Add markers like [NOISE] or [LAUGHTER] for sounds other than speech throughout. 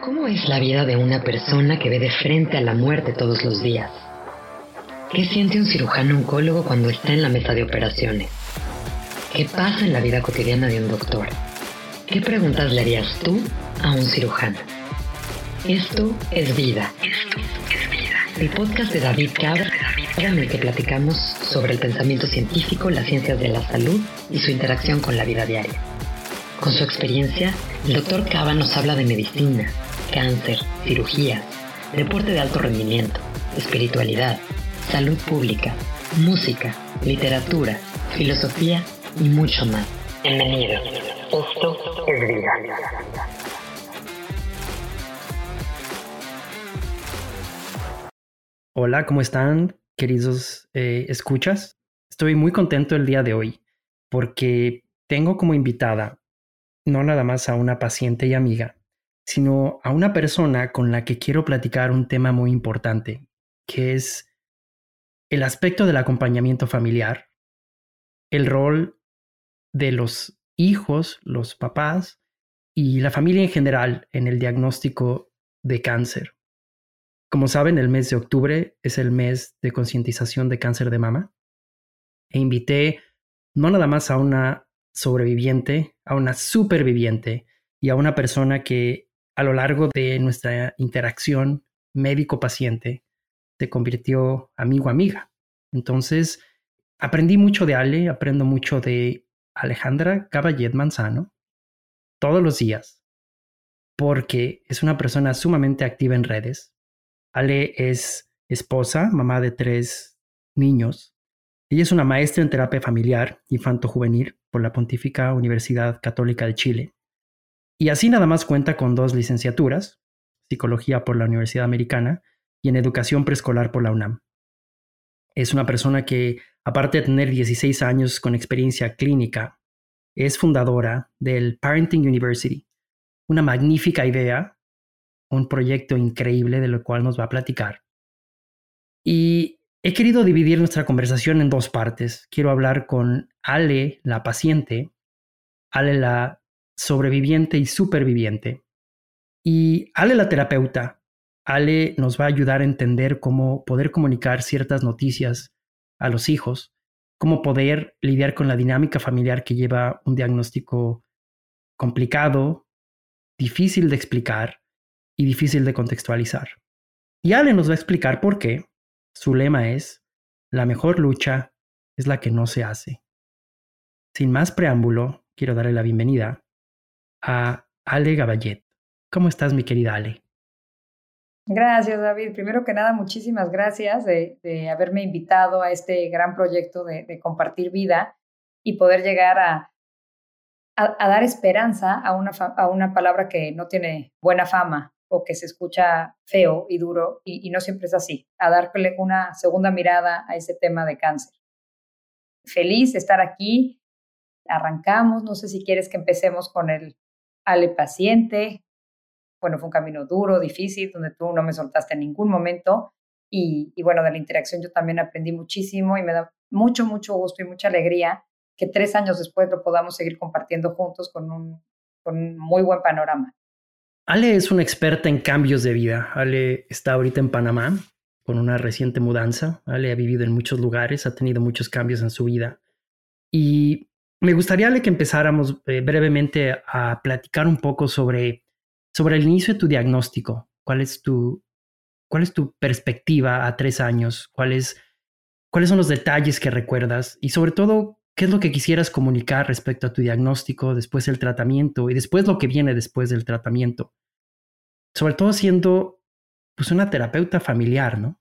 ¿Cómo es la vida de una persona que ve de frente a la muerte todos los días? ¿Qué siente un cirujano oncólogo cuando está en la mesa de operaciones? ¿Qué pasa en la vida cotidiana de un doctor? ¿Qué preguntas le harías tú a un cirujano? Esto es vida. Esto es vida. El podcast de David Cabra, en el que platicamos sobre el pensamiento científico, las ciencias de la salud y su interacción con la vida diaria. Con su experiencia, el doctor Cava nos habla de medicina, cáncer, cirugía, deporte de alto rendimiento, espiritualidad, salud pública, música, literatura, filosofía y mucho más. Bienvenido. Esto es vida. Hola, ¿cómo están, queridos eh, escuchas? Estoy muy contento el día de hoy porque tengo como invitada no nada más a una paciente y amiga, sino a una persona con la que quiero platicar un tema muy importante, que es el aspecto del acompañamiento familiar, el rol de los hijos, los papás y la familia en general en el diagnóstico de cáncer. Como saben, el mes de octubre es el mes de concientización de cáncer de mama e invité no nada más a una sobreviviente, a una superviviente y a una persona que a lo largo de nuestra interacción médico-paciente se convirtió amigo-amiga. Entonces, aprendí mucho de Ale, aprendo mucho de Alejandra Caballet Manzano todos los días, porque es una persona sumamente activa en redes. Ale es esposa, mamá de tres niños. Ella es una maestra en terapia familiar infanto-juvenil por la Pontífica Universidad Católica de Chile y así nada más cuenta con dos licenciaturas, psicología por la Universidad Americana y en educación preescolar por la UNAM. Es una persona que, aparte de tener 16 años con experiencia clínica, es fundadora del Parenting University, una magnífica idea, un proyecto increíble de lo cual nos va a platicar. Y he querido dividir nuestra conversación en dos partes. Quiero hablar con Ale, la paciente, Ale, la sobreviviente y superviviente. Y Ale la terapeuta, Ale nos va a ayudar a entender cómo poder comunicar ciertas noticias a los hijos, cómo poder lidiar con la dinámica familiar que lleva un diagnóstico complicado, difícil de explicar y difícil de contextualizar. Y Ale nos va a explicar por qué su lema es, la mejor lucha es la que no se hace. Sin más preámbulo, quiero darle la bienvenida a Ale Gaballet. ¿Cómo estás, mi querida Ale? Gracias, David. Primero que nada, muchísimas gracias de, haberme invitado a este gran proyecto de, compartir vida y poder llegar a, dar esperanza a una, a una palabra que no tiene buena fama o que se escucha feo y duro y, y no siempre es así, a darle una segunda mirada a ese tema de cáncer. Feliz de estar aquí. Arrancamos. No sé si quieres que empecemos con el Ale paciente. Bueno, fue un camino duro, difícil, donde tú no me soltaste en ningún momento. Y, bueno, de la interacción yo también aprendí muchísimo y me da mucho, mucho gusto y mucha alegría que tres años después lo podamos seguir compartiendo juntos con un, con un muy buen panorama. Ale es una experta en cambios de vida. Ale está ahorita en Panamá con una reciente mudanza. Ale ha vivido en muchos lugares, ha tenido muchos cambios en su vida. Y me gustaría que empezáramos eh, brevemente a platicar un poco sobre, sobre el inicio de tu diagnóstico. ¿Cuál es tu, cuál es tu perspectiva a tres años? ¿Cuáles son los detalles que recuerdas? Y sobre todo, ¿qué es lo que quisieras comunicar respecto a tu diagnóstico, después del tratamiento y después lo que viene después del tratamiento? Sobre todo siendo pues, una terapeuta familiar, ¿no?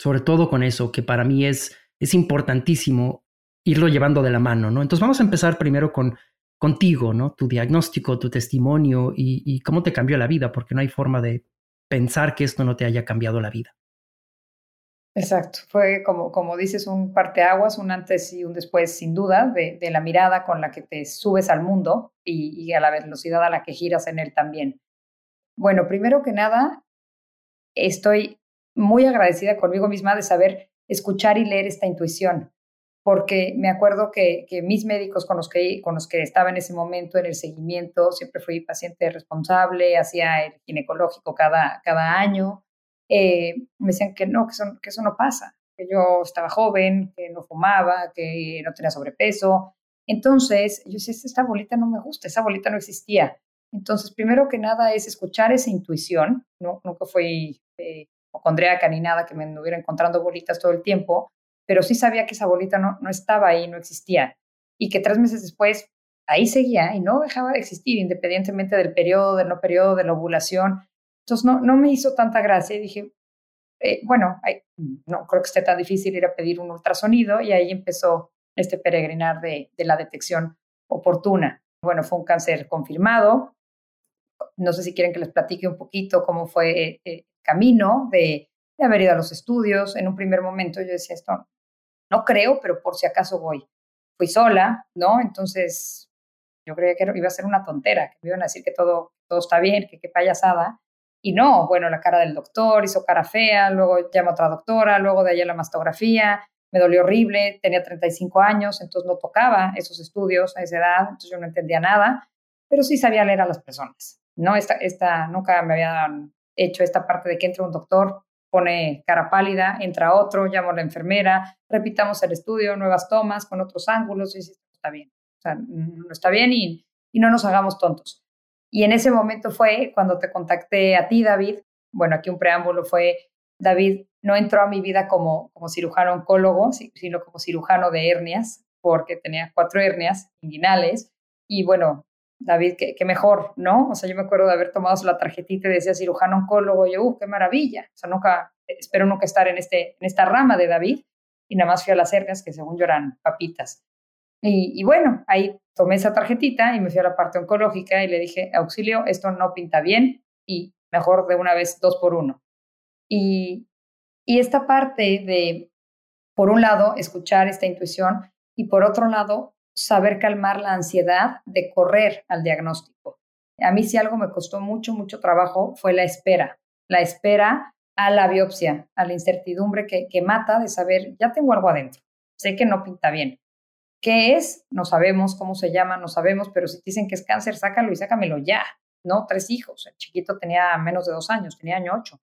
Sobre todo con eso, que para mí es, es importantísimo irlo llevando de la mano, ¿no? Entonces vamos a empezar primero con contigo, ¿no? Tu diagnóstico, tu testimonio y, cómo te cambió la vida, porque no hay forma de pensar que esto no te haya cambiado la vida. Exacto, fue como, como dices, un parteaguas, un antes y un después, sin duda, de, la mirada con la que te subes al mundo y, y, a la velocidad a la que giras en él también. Bueno, primero que nada, estoy muy agradecida conmigo misma de saber escuchar y leer esta intuición, porque me acuerdo que, mis médicos con los, que, con los que estaba en ese momento en el seguimiento, siempre fui paciente responsable, hacía el ginecológico cada, cada año, eh, me decían que no, que eso, que no pasa, que yo estaba joven, que no fumaba, que no tenía sobrepeso. Entonces, yo decía, esta bolita no me gusta, esa bolita no existía. Entonces, primero que nada es escuchar esa intuición, ¿no? nunca fui eh, hipocondríaca ni nada que me anduviera encontrando bolitas todo el tiempo, pero sí sabía que esa bolita no, no estaba ahí, no existía. Y que tres meses después ahí seguía y no dejaba de existir, independientemente del periodo, del no periodo, de la ovulación. Entonces no, no me hizo tanta gracia y dije, eh, bueno, no creo que esté tan difícil ir a pedir un ultrasonido y ahí empezó este peregrinar de, de la detección oportuna. Bueno, fue un cáncer confirmado. No sé si quieren que les platique un poquito cómo fue eh, el camino de haber ido a los estudios. En un primer momento yo decía, esto no creo, pero por si acaso voy. Fui sola, ¿no? Entonces yo creía que iba a ser una tontera, que me iban a decir que todo, todo está bien, que qué payasada. Y no, bueno, la cara del doctor hizo cara fea, luego llama otra doctora, luego de allá la mastografía, me dolió horrible, tenía 35 años, entonces no tocaba esos estudios a esa edad, entonces yo no entendía nada, pero sí sabía leer a las personas, ¿no? Esta, esta, nunca me habían hecho esta parte de que entra un doctor, pone cara pálida, entra otro, llamo a la enfermera, repitamos el estudio, nuevas tomas con otros ángulos, y sí, está bien, o no está bien y, y no nos hagamos tontos. Y en ese momento fue cuando te contacté a ti, David. Bueno, aquí un preámbulo fue, David no entró a mi vida como, como cirujano oncólogo, sino como cirujano de hernias, porque tenía cuatro hernias inguinales. Y bueno, David, qué, mejor, ¿no? O sea, yo me acuerdo de haber tomado la tarjetita y decía cirujano oncólogo, y yo, uh, qué maravilla. O sea, nunca, espero nunca estar en, este, en esta rama de David, y nada más fui a las cercas, que según yo eran papitas. Y, y, bueno, ahí tomé esa tarjetita y me fui a la parte oncológica y le dije, auxilio, esto no pinta bien y mejor de una vez dos por uno. Y, y esta parte de, por un lado, escuchar esta intuición y por otro lado, saber calmar la ansiedad de correr al diagnóstico. A mí si algo me costó mucho, mucho trabajo fue la espera, la espera a la biopsia, a la incertidumbre que, que mata de saber, ya tengo algo adentro, sé que no pinta bien. ¿Qué es? No sabemos cómo se llama, no sabemos, pero si dicen que es cáncer, sácalo y sácamelo ya, ¿no? Tres hijos, el chiquito tenía menos de dos años, tenía año ocho.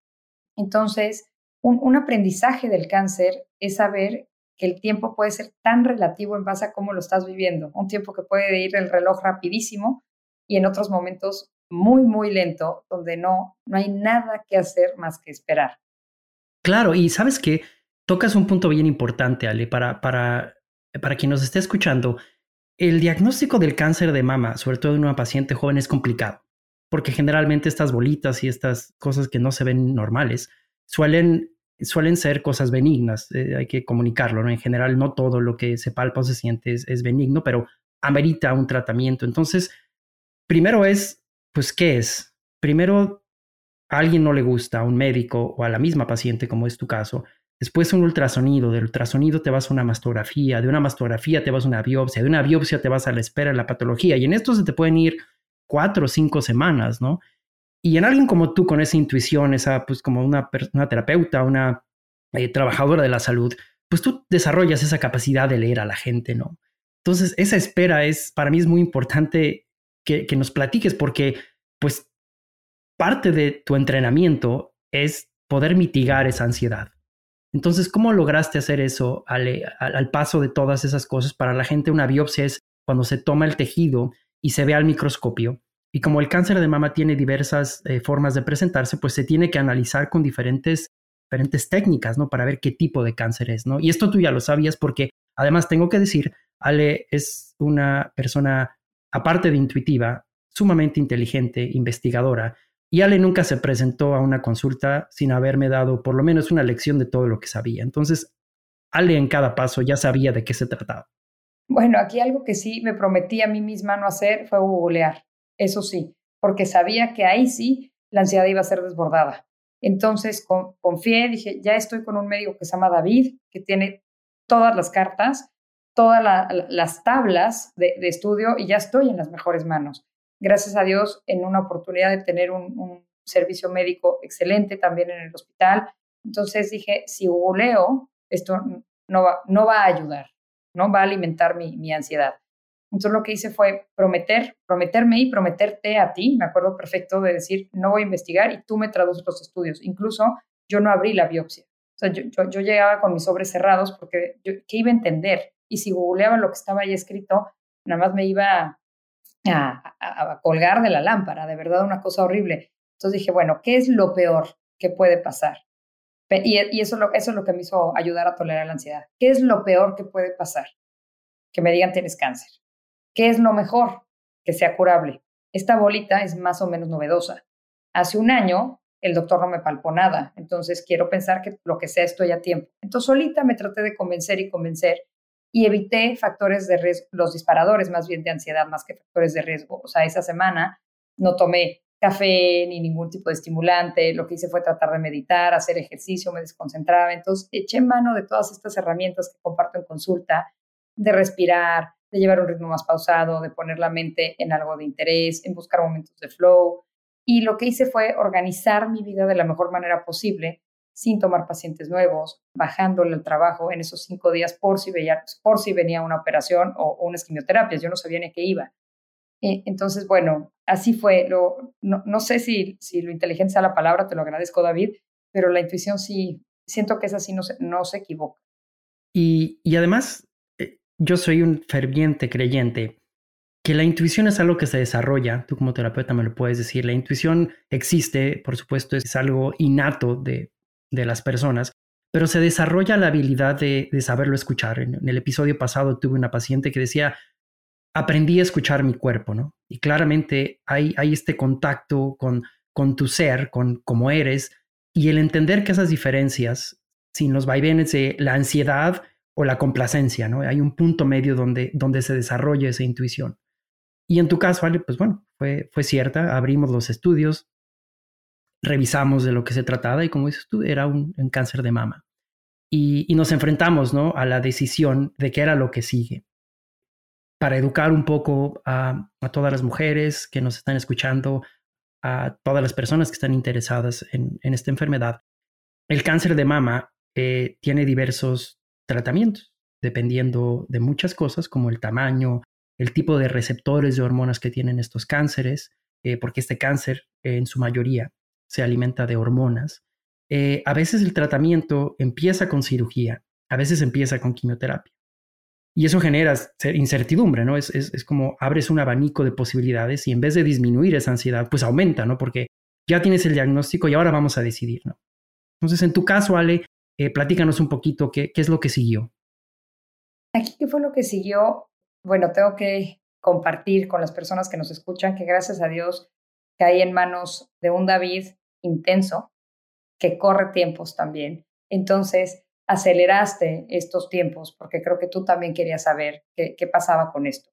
Entonces, un, un aprendizaje del cáncer es saber que el tiempo puede ser tan relativo en base a cómo lo estás viviendo. Un tiempo que puede ir el reloj rapidísimo y en otros momentos muy, muy lento, donde no, no hay nada que hacer más que esperar. Claro, y sabes que tocas un punto bien importante, Ale, para, para, para quien nos esté escuchando. El diagnóstico del cáncer de mama, sobre todo en una paciente joven, es complicado, porque generalmente estas bolitas y estas cosas que no se ven normales suelen suelen ser cosas benignas, eh, hay que comunicarlo, ¿no? En general, no todo lo que se palpa o se siente es, benigno, pero amerita un tratamiento. Entonces, primero es, pues, ¿qué es? Primero, a alguien no le gusta, a un médico o a la misma paciente, como es tu caso. Después un ultrasonido, del ultrasonido te vas a una mastografía, de una mastografía te vas a una biopsia, de una biopsia te vas a la espera de la patología, y en esto se te pueden ir cuatro o cinco semanas, ¿no? Y en alguien como tú, con esa intuición, esa, pues como una, una terapeuta, una eh, trabajadora de la salud, pues tú desarrollas esa capacidad de leer a la gente, ¿no? Entonces, esa espera es, para mí es muy importante que, que nos platiques porque, pues, parte de tu entrenamiento es poder mitigar esa ansiedad. Entonces, ¿cómo lograste hacer eso al, al, paso de todas esas cosas? Para la gente una biopsia es cuando se toma el tejido y se ve al microscopio y como el cáncer de mama tiene diversas eh, formas de presentarse, pues se tiene que analizar con diferentes, diferentes técnicas, ¿no? Para ver qué tipo de cáncer es, ¿no? Y esto tú ya lo sabías porque además tengo que decir, Ale es una persona, aparte de intuitiva, sumamente inteligente, investigadora, y Ale nunca se presentó a una consulta sin haberme dado por lo menos una lección de todo lo que sabía. Entonces, Ale en cada paso ya sabía de qué se trataba. Bueno, aquí algo que sí me prometí a mí misma no hacer fue googlear eso sí, porque sabía que ahí sí la ansiedad iba a ser desbordada. Entonces confié, dije, ya estoy con un médico que se llama David, que tiene todas las cartas, todas las tablas de, estudio y ya estoy en las mejores manos. Gracias a Dios, en una oportunidad de tener un, servicio médico excelente también en el hospital. Entonces dije, si googleo, esto no va, no va a ayudar. ¿no? Va a alimentar mi, mi ansiedad. Entonces lo que hice fue prometer, prometerme y prometerte a ti, me acuerdo perfecto de decir, no voy a investigar y tú me traduces los estudios. Incluso yo no abrí la biopsia. O sea, yo, yo, llegaba con mis sobres cerrados porque ¿qué iba a entender. Y si googleaba lo que estaba ahí escrito, nada más me iba a, a, colgar de la lámpara, de verdad una cosa horrible. Entonces dije, bueno, ¿qué es lo peor que puede pasar? Y, y eso, lo, eso es lo que me hizo ayudar a tolerar la ansiedad. ¿Qué es lo peor que puede pasar? Que me digan tienes cáncer ¿Qué es lo mejor? Que sea curable. Esta bolita es más o menos novedosa. Hace un año el doctor no me palpó nada, entonces quiero pensar que lo que sea estoy a tiempo. Entonces solita me traté de convencer y convencer y evité factores de riesgo, los disparadores más bien de ansiedad más que factores de riesgo. O sea, esa semana no tomé café ni ningún tipo de estimulante, lo que hice fue tratar de meditar, hacer ejercicio, me desconcentraba, entonces eché mano de todas estas herramientas que comparto en consulta, de respirar, de llevar un ritmo más pausado, de poner la mente en algo de interés, en buscar momentos de flow. Y lo que hice fue organizar mi vida de la mejor manera posible, sin tomar pacientes nuevos, bajándole el trabajo en esos cinco días por si, por si venía una operación o, una unas quimioterapias. Yo no sabía ni qué iba. Eh, entonces, bueno, así fue. Lo, no, sé si, si lo inteligente sea la palabra, te lo agradezco, David, pero la intuición sí, siento que es así, no se, no se equivoca. Y, y además, yo soy un ferviente creyente que la intuición es algo que se desarrolla, tú como terapeuta me lo puedes decir, la intuición existe, por supuesto, es algo innato de, las personas, pero se desarrolla la habilidad de, saberlo escuchar. En, el episodio pasado tuve una paciente que decía, aprendí a escuchar mi cuerpo, ¿no? Y claramente hay, hay este contacto con, con tu ser, con cómo eres, y el entender que esas diferencias, sin los vaivenes de la ansiedad o la complacencia, ¿no? Hay un punto medio donde, donde se desarrolla esa intuición. Y en tu caso, Ale, pues bueno, fue, fue cierta, abrimos los estudios, revisamos de lo que se trataba y como dices tú, era un, cáncer de mama. Y, nos enfrentamos, ¿no? A la decisión de qué era lo que sigue. Para educar un poco a, todas las mujeres que nos están escuchando, a todas las personas que están interesadas en, esta enfermedad, el cáncer de mama eh, tiene diversos tratamientos, dependiendo de muchas cosas como el tamaño, el tipo de receptores de hormonas que tienen estos cánceres, eh, porque este cáncer en su mayoría se alimenta de hormonas. Eh, a veces el tratamiento empieza con cirugía, a veces empieza con quimioterapia. Y eso genera incertidumbre, ¿no? Es, es, como abres un abanico de posibilidades y en vez de disminuir esa ansiedad, pues aumenta, ¿no? Porque ya tienes el diagnóstico y ahora vamos a decidir, ¿no? Entonces, en tu caso, Ale, eh, platícanos un poquito qué, es lo que siguió. Aquí, ¿qué fue lo que siguió? Bueno, tengo que compartir con las personas que nos escuchan que gracias a Dios caí en manos de un David intenso que corre tiempos también. Entonces, aceleraste estos tiempos porque creo que tú también querías saber qué, qué pasaba con esto.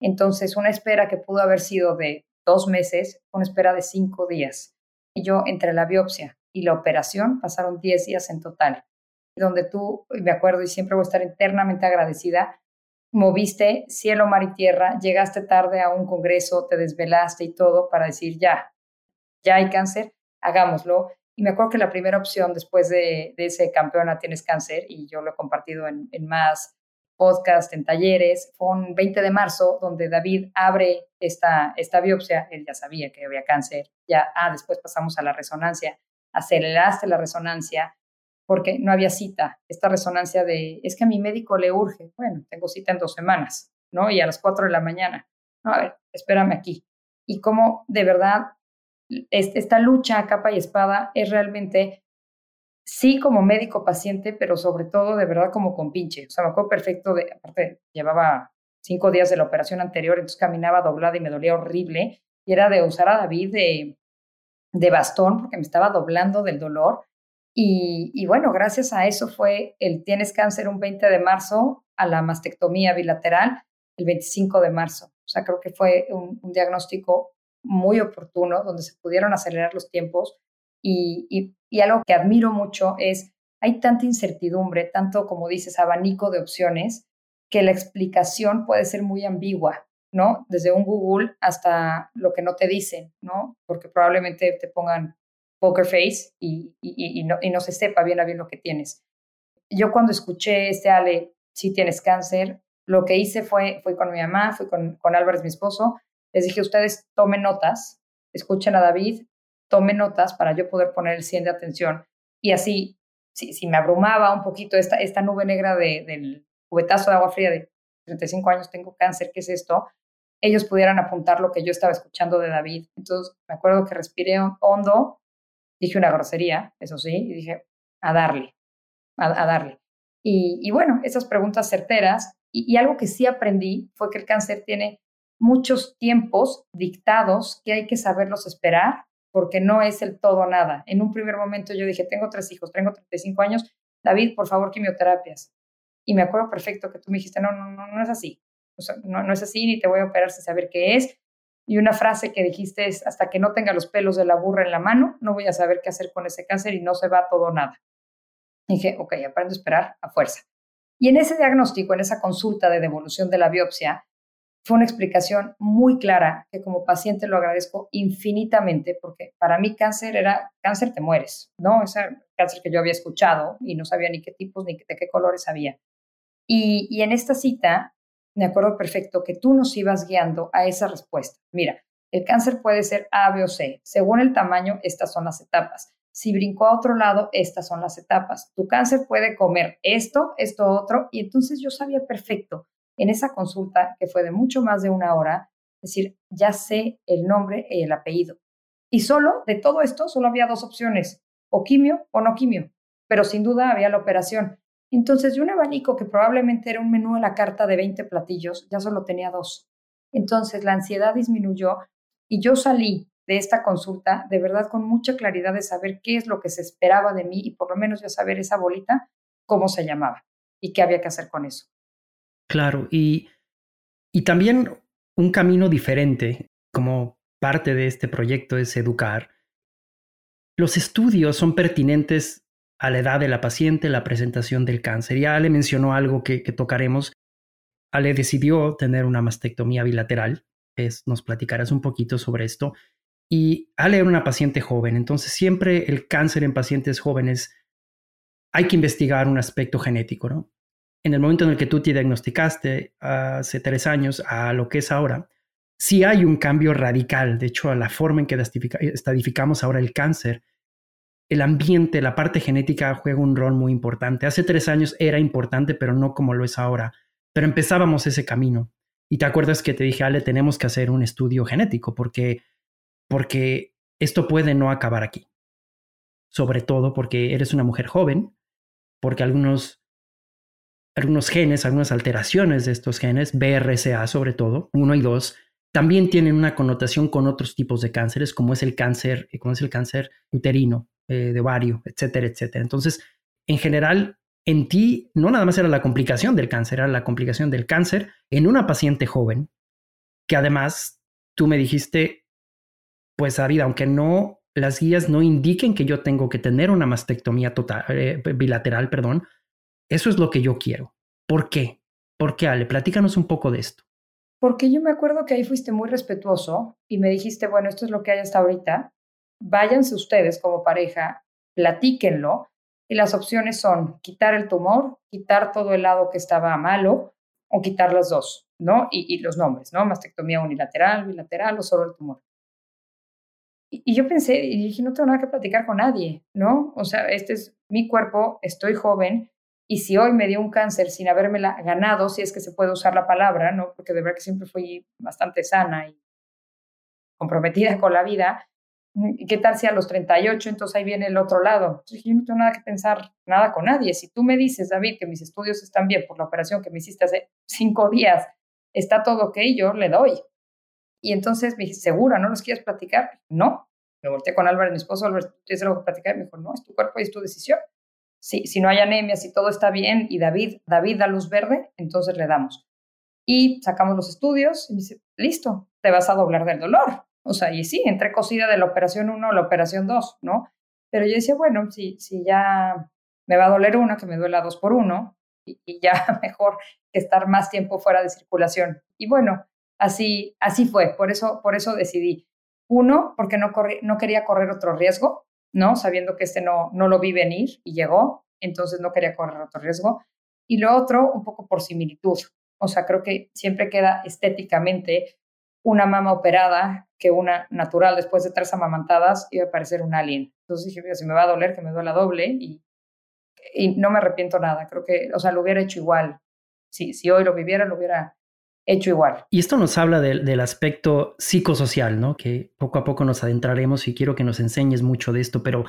Entonces, una espera que pudo haber sido de dos meses, una espera de cinco días. Y yo, entre la biopsia y la operación, pasaron diez días en total donde tú, me acuerdo y siempre voy a estar eternamente agradecida, moviste cielo, mar y tierra, llegaste tarde a un congreso, te desvelaste y todo para decir, ya, ya hay cáncer, hagámoslo. Y me acuerdo que la primera opción después de, ese campeona tienes cáncer, y yo lo he compartido en, en más podcast, en talleres, fue un 20 de marzo donde David abre esta, esta biopsia, él ya sabía que había cáncer, ya, ah, después pasamos a la resonancia, aceleraste la resonancia, porque no había cita. Esta resonancia de, es que a mi médico le urge. Bueno, tengo cita en dos semanas, ¿no? Y a las cuatro de la mañana. No, a ver, espérame aquí. Y cómo de verdad esta lucha a capa y espada es realmente, sí como médico paciente, pero sobre todo de verdad como compinche. O sea, me acuerdo perfecto de, aparte, llevaba cinco días de la operación anterior, entonces caminaba doblada y me dolía horrible. Y era de usar a David de, de bastón porque me estaba doblando del dolor y, bueno, gracias a eso fue el tienes cáncer un 20 de marzo a la mastectomía bilateral el 25 de marzo. O sea, creo que fue un, diagnóstico muy oportuno donde se pudieron acelerar los tiempos y, y, y, algo que admiro mucho es, hay tanta incertidumbre, tanto como dices, abanico de opciones, que la explicación puede ser muy ambigua, ¿no? Desde un Google hasta lo que no te dicen, ¿no? Porque probablemente te pongan poker face y, y, no, y no se sepa bien a bien lo que tienes. Yo cuando escuché este Ale, si tienes cáncer. Lo que hice fue, fui con mi mamá, fui con, con Álvarez, mi esposo, les dije, ustedes tomen notas, escuchen a David, tomen notas para yo poder poner el 100 de atención. Y así, si, si me abrumaba un poquito esta, esta nube negra de, del cubetazo de agua fría de 35 años, tengo cáncer, ¿qué es esto? Ellos pudieran apuntar lo que yo estaba escuchando de David. Entonces, me acuerdo que respiré hondo, dije una grosería, eso sí, y dije, a darle, a, darle. Y, bueno, esas preguntas certeras. y, algo que sí aprendí fue que el cáncer tiene muchos tiempos dictados que hay que saberlos esperar porque no es el todo nada. En un primer momento yo dije, tengo tres hijos, tengo 35 años, David, por favor, quimioterapias. Y me acuerdo perfecto que tú me dijiste, no, no, no, no es así. No, no es así, ni te voy a operar sin saber qué es. Y una frase que dijiste es, hasta que no tenga los pelos de la burra en la mano, no voy a saber qué hacer con ese cáncer y no se va todo nada. dije, ok, aprendo a esperar a fuerza. Y en ese diagnóstico, en esa consulta de devolución de la biopsia, fue una explicación muy clara que como paciente lo agradezco infinitamente porque para mí cáncer era cáncer te mueres, ¿no? Ese cáncer que yo había escuchado y no sabía ni qué tipos ni de qué colores había. Y, y en esta cita me acuerdo perfecto que tú nos ibas guiando a esa respuesta. Mira, el cáncer puede ser A, B o C. Según el tamaño, estas son las etapas. Si brincó a otro lado, estas son las etapas. Tu cáncer puede comer esto, esto, otro. Y entonces yo sabía perfecto en esa consulta, que fue de mucho más de una hora, decir, ya sé el nombre y el apellido. Y solo de todo esto, solo había dos opciones, o quimio o no quimio, pero sin duda había la operación. Entonces, de un abanico que probablemente era un menú a la carta de 20 platillos, ya solo tenía dos. Entonces, la ansiedad disminuyó y yo salí de esta consulta de verdad con mucha claridad de saber qué es lo que se esperaba de mí y por lo menos ya saber esa bolita cómo se llamaba y qué había que hacer con eso. Claro, y, y también un camino diferente como parte de este proyecto es educar. Los estudios son pertinentes a la edad de la paciente, la presentación del cáncer. Ya Ale mencionó algo que, tocaremos. Ale decidió tener una mastectomía bilateral. Es, nos platicarás un poquito sobre esto. Y Ale era una paciente joven, entonces siempre el cáncer en pacientes jóvenes hay que investigar un aspecto genético, ¿no? en el momento en el que tú te diagnosticaste hace tres años a lo que es ahora, sí hay un cambio radical. De hecho, a la forma en que estadificamos ahora el cáncer, el ambiente, la parte genética juega un rol muy importante. Hace tres años era importante, pero no como lo es ahora. Pero empezábamos ese camino. Y te acuerdas que te dije, Ale, tenemos que hacer un estudio genético porque, porque esto puede no acabar aquí. Sobre todo porque eres una mujer joven, porque algunos algunos genes, algunas alteraciones de estos genes, BRCA sobre todo, 1 y 2, también tienen una connotación con otros tipos de cánceres, como es el cáncer, como es el cáncer uterino, eh, de ovario, etcétera, etcétera. Entonces, en general, en ti no nada más era la complicación del cáncer, era la complicación del cáncer en una paciente joven, que además tú me dijiste, pues David, aunque no las guías no indiquen que yo tengo que tener una mastectomía total, eh, bilateral, perdón, eso es lo que yo quiero. ¿Por qué? ¿Por qué, Ale? Platícanos un poco de esto. Porque yo me acuerdo que ahí fuiste muy respetuoso y me dijiste, bueno, esto es lo que hay hasta ahorita. Váyanse ustedes como pareja, platíquenlo. Y las opciones son quitar el tumor, quitar todo el lado que estaba malo o quitar las dos, ¿no? Y, los nombres, ¿no? Mastectomía unilateral, bilateral o solo el tumor. Y, y yo pensé, y dije, no tengo nada que platicar con nadie, ¿no? O sea, este es mi cuerpo, estoy joven, y si hoy me dio un cáncer sin haberme ganado, si es que se puede usar la palabra, ¿no? Porque de verdad que siempre fui bastante sana y comprometida con la vida. ¿Y qué tal si a los 38 entonces ahí viene el otro lado? yo no tengo nada que pensar, nada con nadie. Si tú me dices, David, que mis estudios están bien por la operación que me hiciste hace cinco días, está todo ok, yo le doy. Y entonces me dije, ¿segura? ¿No los quieres platicar? No. Me volteé con Álvaro, mi esposo, Álvaro, ¿tienes algo que platicar? Y me dijo, no, es tu cuerpo y es tu decisión si, si no hay anemia, si todo está bien y David, David da luz verde, entonces le damos. Y sacamos los estudios y dice, listo, te vas a doblar del dolor. O sea, y sí, entré cosida de la operación 1 a la operación 2, ¿no? Pero yo decía, bueno, si, si ya me va a doler una, que me duela dos por uno, y, ya [LAUGHS] mejor que estar más tiempo fuera de circulación. Y bueno, así, así fue, por eso, por eso decidí. Uno, porque no, no quería correr otro riesgo, ¿no? Sabiendo que este no, no lo vi venir y llegó, entonces no quería correr otro riesgo. Y lo otro, un poco por similitud. O sea, creo que siempre queda estéticamente una mama operada que una natural después de tres amamantadas iba a parecer un alien. Entonces dije, si me va a doler, que me duela doble y, no me arrepiento nada. Creo que, o sea, lo hubiera hecho igual. Si, si hoy lo viviera, lo hubiera hecho igual. Y esto nos habla del, aspecto psicosocial, ¿no? Que poco a poco nos adentraremos y quiero que nos enseñes mucho de esto, pero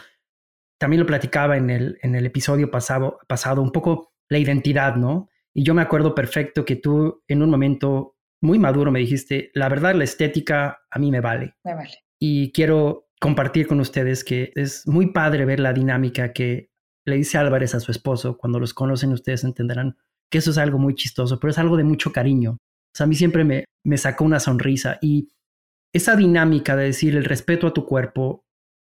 también lo platicaba en el, en el episodio pasado, pasado, un poco la identidad, ¿no? Y yo me acuerdo perfecto que tú en un momento muy maduro me dijiste, la verdad, la estética a mí me vale. Me vale. Y quiero compartir con ustedes que es muy padre ver la dinámica que le dice Álvarez a su esposo. Cuando los conocen ustedes entenderán que eso es algo muy chistoso, pero es algo de mucho cariño. O sea, a mí siempre me, me sacó una sonrisa y esa dinámica de decir el respeto a tu cuerpo,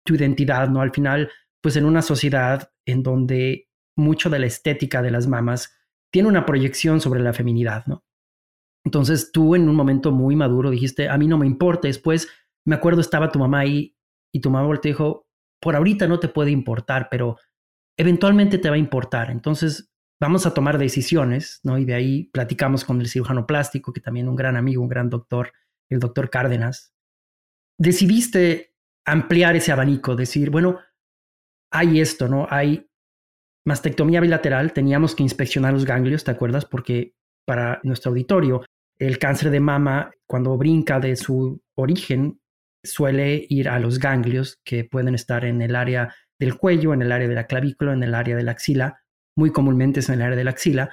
tu identidad, ¿no? Al final, pues en una sociedad en donde mucho de la estética de las mamas tiene una proyección sobre la feminidad, ¿no? Entonces tú en un momento muy maduro dijiste, a mí no me importa. Después me acuerdo estaba tu mamá ahí y tu mamá te dijo, por ahorita no te puede importar, pero eventualmente te va a importar. Entonces vamos a tomar decisiones, ¿no? Y de ahí platicamos con el cirujano plástico, que también un gran amigo, un gran doctor, el doctor Cárdenas. Decidiste ampliar ese abanico, decir, bueno, hay esto, ¿no? Hay mastectomía bilateral, teníamos que inspeccionar los ganglios, ¿te acuerdas? Porque para nuestro auditorio, el cáncer de mama, cuando brinca de su origen, suele ir a los ganglios que pueden estar en el área del cuello, en el área de la clavícula, en el área de la axila, muy comúnmente es en el área de la axila,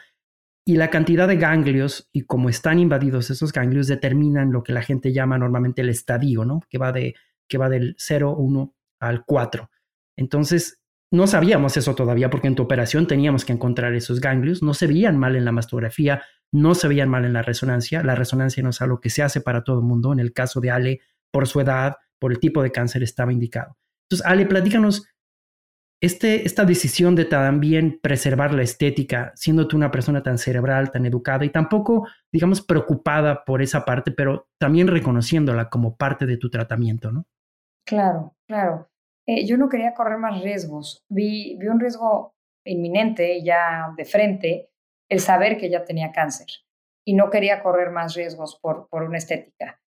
y la cantidad de ganglios y cómo están invadidos esos ganglios determinan lo que la gente llama normalmente el estadio, ¿no? Que va, de, que va del 0, 1 al 4. Entonces, no sabíamos eso todavía porque en tu operación teníamos que encontrar esos ganglios, no se veían mal en la mastografía, no se veían mal en la resonancia, la resonancia no es algo que se hace para todo el mundo, en el caso de Ale, por su edad, por el tipo de cáncer estaba indicado. Entonces, Ale, platícanos este, esta decisión de también preservar la estética, siendo tú una persona tan cerebral, tan educada y tampoco, digamos, preocupada por esa parte, pero también reconociéndola como parte de tu tratamiento, ¿no? Claro, claro. Eh, yo no quería correr más riesgos. Vi, vi un riesgo inminente ya de frente, el saber que ya tenía cáncer y no quería correr más riesgos por, por una estética.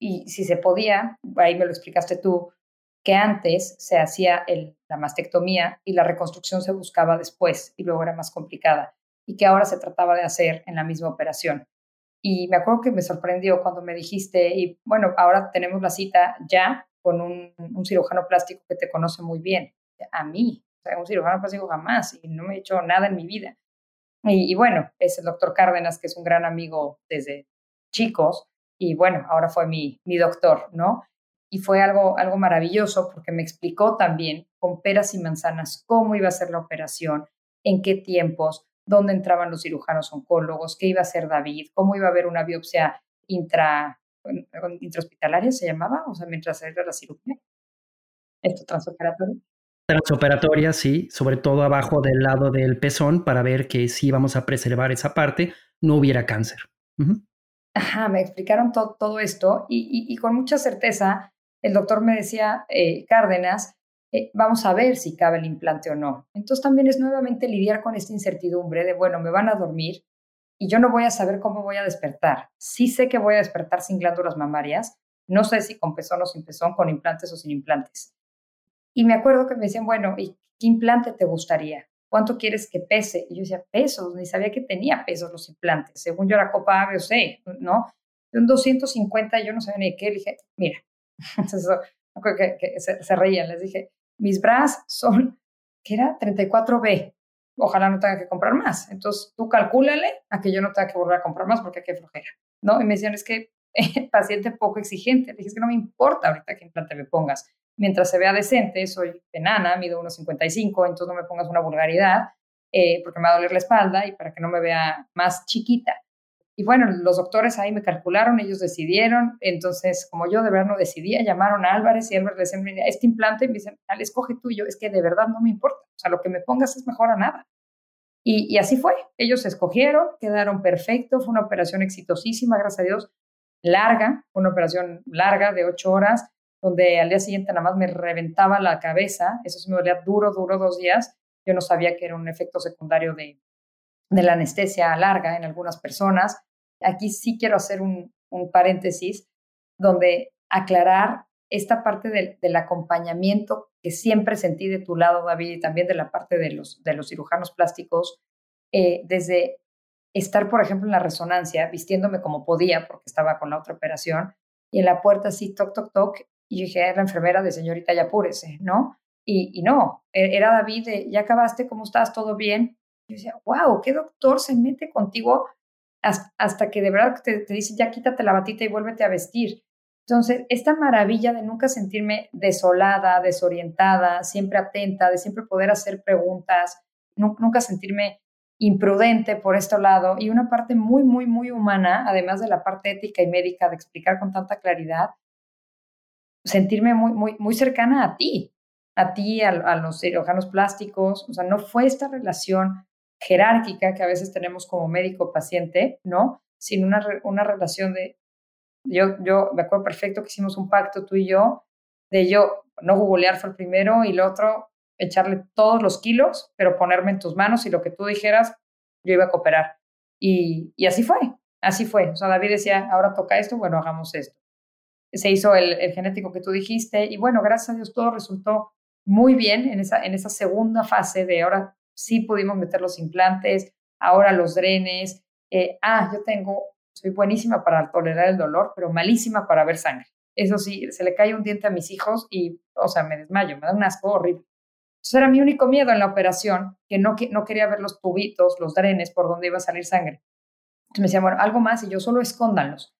Y si se podía, ahí me lo explicaste tú, que antes se hacía la mastectomía y la reconstrucción se buscaba después y luego era más complicada y que ahora se trataba de hacer en la misma operación. Y me acuerdo que me sorprendió cuando me dijiste, y bueno, ahora tenemos la cita ya con un, cirujano plástico que te conoce muy bien. A mí, un cirujano plástico jamás, y no me he hecho nada en mi vida. Y, y, bueno, es el doctor Cárdenas, que es un gran amigo desde chicos, y bueno, ahora fue mi, mi doctor, ¿no? y fue algo, algo maravilloso porque me explicó también con peras y manzanas cómo iba a ser la operación, en qué tiempos, dónde entraban los cirujanos oncólogos, qué iba a hacer David, cómo iba a haber una biopsia intra, intrahospitalaria, se llamaba, o sea, mientras era la cirugía. Esto transoperatorio. Transoperatoria, sí, sobre todo abajo del lado del pezón para ver que si íbamos a preservar esa parte, no hubiera cáncer. Ajá, me explicaron todo esto y, con mucha certeza el doctor me decía, eh, Cárdenas, eh, vamos a ver si cabe el implante o no. Entonces también es nuevamente lidiar con esta incertidumbre de, bueno, me van a dormir y yo no voy a saber cómo voy a despertar. Sí sé que voy a despertar sin glándulas mamarias, no sé si con pezón o sin pezón, con implantes o sin implantes. Y me acuerdo que me decían, bueno, ¿y qué implante te gustaría? ¿Cuánto quieres que pese? Y yo decía, pesos, ni sabía que tenía pesos los implantes. Según yo era Copa A, B o C, ¿no? De un 250 yo no sabía ni qué. Le dije, mira, [LAUGHS] Entonces, que, que se, se, reían. Les dije, mis bras son, ¿qué era? 34B. Ojalá no tenga que comprar más. Entonces, tú calcúlale a que yo no tenga que volver a comprar más porque qué flojera. ¿No? Y me decían, es que [LAUGHS] paciente poco exigente. Le dije, es que no me importa ahorita qué implante me pongas. Mientras se vea decente, soy enana, mido 1,55, entonces no me pongas una vulgaridad, eh, porque me va a doler la espalda y para que no me vea más chiquita. Y bueno, los doctores ahí me calcularon, ellos decidieron, entonces como yo de verdad no decidía, llamaron a Álvarez y Álvarez le decían, este implante, y me dicen, al escoge tuyo, es que de verdad no me importa, o sea, lo que me pongas es mejor a nada. Y, y así fue, ellos escogieron, quedaron perfectos, fue una operación exitosísima, gracias a Dios, larga, fue una operación larga de ocho horas, donde al día siguiente nada más me reventaba la cabeza, eso sí me dolía duro, duro dos días, yo no sabía que era un efecto secundario de, de la anestesia larga en algunas personas. Aquí sí quiero hacer un, paréntesis donde aclarar esta parte del, acompañamiento que siempre sentí de tu lado, David, y también de la parte de los, de los cirujanos plásticos, eh, desde estar, por ejemplo, en la resonancia, vistiéndome como podía, porque estaba con la otra operación, y en la puerta así, toc, toc, toc, y dije, es la enfermera de señorita, ya apúrese, ¿no? Y, no, e, era David de, ya acabaste, ¿cómo estás? ¿Todo bien? Y yo decía, wow, ¿qué doctor se mete contigo hasta, que de verdad te, te dice, ya quítate la batita y vuélvete a vestir? Entonces, esta maravilla de nunca sentirme desolada, desorientada, siempre atenta, de siempre poder hacer preguntas, nunca sentirme imprudente por este lado y una parte muy, muy, muy humana, además de la parte ética y médica de explicar con tanta claridad, sentirme muy, muy, muy cercana a ti, a ti, a, los cirujanos plásticos, o sea, no fue esta relación jerárquica que a veces tenemos como médico-paciente, ¿no? Sino una, una relación de, yo, yo me acuerdo perfecto que hicimos un pacto tú y yo, de yo no googlear fue el primero y el otro echarle todos los kilos, pero ponerme en tus manos y lo que tú dijeras, yo iba a cooperar. Y, y así fue, así fue. O sea, David decía, ahora toca esto, bueno, hagamos esto. Se hizo el, el, genético que tú dijiste y bueno, gracias a Dios todo resultó muy bien en esa, en esa segunda fase de ahora sí pudimos meter los implantes, ahora los drenes. Eh, ah, yo tengo, soy buenísima para tolerar el dolor, pero malísima para ver sangre. Eso sí, se le cae un diente a mis hijos y, o sea, me desmayo, me da un asco horrible. Entonces era mi único miedo en la operación, que no, que no quería ver los tubitos, los drenes por donde iba a salir sangre. Entonces me decían, bueno, algo más y yo solo escóndanlos.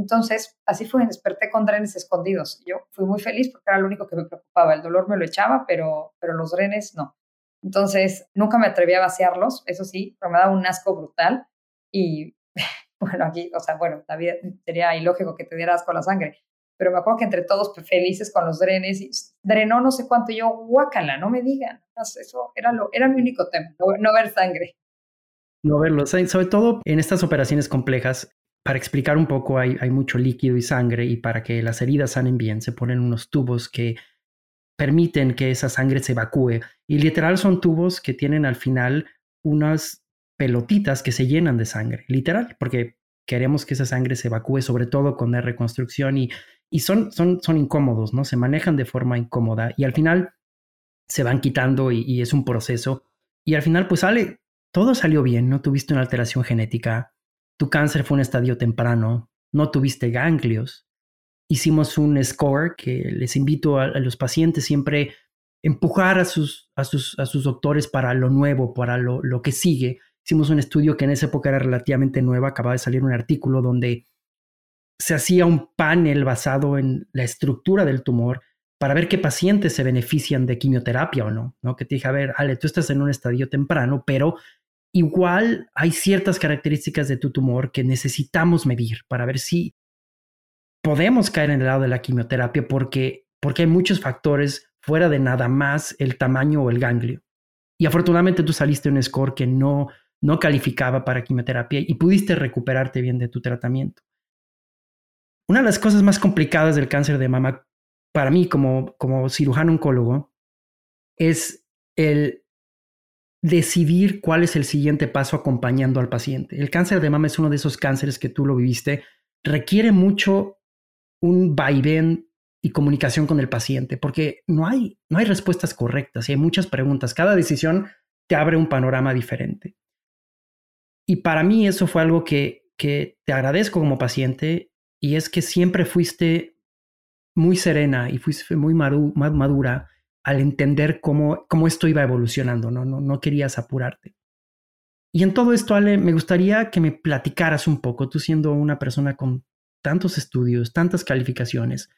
Entonces, así fue, desperté con drenes escondidos. Yo fui muy feliz porque era lo único que me preocupaba. El dolor me lo echaba, pero, pero los drenes no. Entonces, nunca me atreví a vaciarlos, eso sí, pero me daba un asco brutal. Y [LAUGHS] bueno, aquí, o sea, bueno, la sería ilógico que te diera asco la sangre, pero me acuerdo que entre todos felices con los drenes, y drenó no sé cuánto, y yo, guácala, no me digan. Eso era, lo, era mi único tema, no, ver sangre. No verlo, sobre todo en estas operaciones complejas, para explicar un poco, hay, mucho líquido y sangre, y para que las heridas sanen bien, se ponen unos tubos que permiten que esa sangre se evacúe. Y literal son tubos que tienen al final unas pelotitas que se llenan de sangre, literal, porque queremos que esa sangre se evacúe, sobre todo con la reconstrucción y son incómodos, ¿no? Se manejan de forma incómoda y al final se van quitando y, es un proceso. Y al final, pues sale, todo salió bien, no tuviste una alteración genética, tu cáncer fue un estadio temprano, no tuviste ganglios. Hicimos un score que les invito a, los pacientes siempre empujar a sus, a sus, a sus doctores para lo nuevo, para lo, lo que sigue. Hicimos un estudio que en esa época era relativamente nuevo, acaba de salir un artículo donde se hacía un panel basado en la estructura del tumor para ver qué pacientes se benefician de quimioterapia o no, ¿no? Que te dije, a ver, Ale, tú estás en un estadio temprano, pero igual hay ciertas características de tu tumor que necesitamos medir para ver si podemos caer en el lado de la quimioterapia porque, porque hay muchos factores fuera de nada más el tamaño o el ganglio. Y afortunadamente tú saliste un score que no, no calificaba para quimioterapia y pudiste recuperarte bien de tu tratamiento. Una de las cosas más complicadas del cáncer de mama para mí como, como cirujano oncólogo es el decidir cuál es el siguiente paso acompañando al paciente. El cáncer de mama es uno de esos cánceres que tú lo viviste, requiere mucho un vaivén y comunicación con el paciente, porque no hay, no hay respuestas correctas y hay muchas preguntas. Cada decisión te abre un panorama diferente. Y para mí eso fue algo que, que te agradezco como paciente y es que siempre fuiste muy serena y fuiste muy madura al entender cómo, cómo esto iba evolucionando, ¿no? No, no querías apurarte. Y en todo esto, Ale, me gustaría que me platicaras un poco, tú siendo una persona con tantos estudios, tantas calificaciones,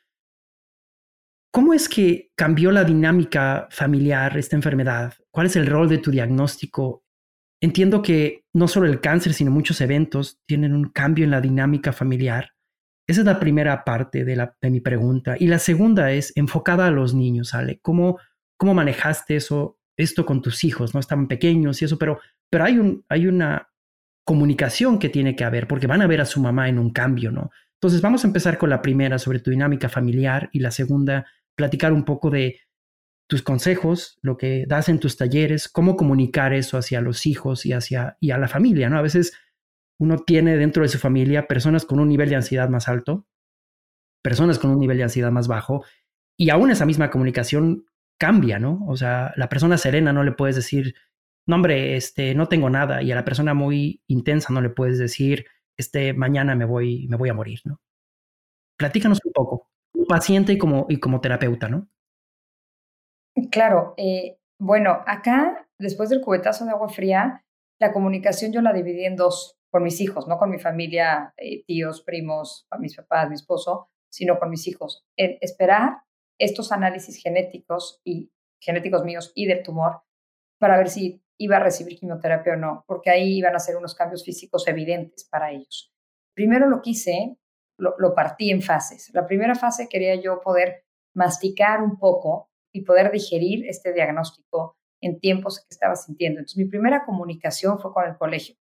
¿cómo es que cambió la dinámica familiar esta enfermedad? ¿Cuál es el rol de tu diagnóstico? Entiendo que no solo el cáncer, sino muchos eventos tienen un cambio en la dinámica familiar. Esa es la primera parte de, la, de mi pregunta. Y la segunda es enfocada a los niños, Ale. ¿Cómo, cómo manejaste eso, esto con tus hijos? ¿No estaban pequeños y eso? Pero, pero hay, un, hay una comunicación que tiene que haber porque van a ver a su mamá en un cambio, ¿no? Entonces vamos a empezar con la primera sobre tu dinámica familiar y la segunda, platicar un poco de tus consejos, lo que das en tus talleres, cómo comunicar eso hacia los hijos y hacia y a la familia, ¿no? A veces uno tiene dentro de su familia personas con un nivel de ansiedad más alto, personas con un nivel de ansiedad más bajo, y aún esa misma comunicación cambia, ¿no? O sea, la persona serena no le puedes decir, no, hombre, este, no tengo nada, y a la persona muy intensa no le puedes decir, este, mañana me voy, me voy a morir, ¿no? Platícanos un poco, paciente y como, y como terapeuta, ¿no? Claro, eh, bueno, acá, después del cubetazo de agua fría, la comunicación yo la dividí en dos, con mis hijos, no con mi familia, eh, tíos, primos, mis papás, mi esposo, sino con mis hijos. En esperar estos análisis genéticos y genéticos míos y del tumor para ver si iba a recibir quimioterapia o no, porque ahí iban a ser unos cambios físicos evidentes para ellos. Primero lo quise, lo partí en fases. La primera fase quería yo poder masticar un poco y poder digerir este diagnóstico en tiempos que estaba sintiendo. Entonces, mi primera comunicación fue con el colegio,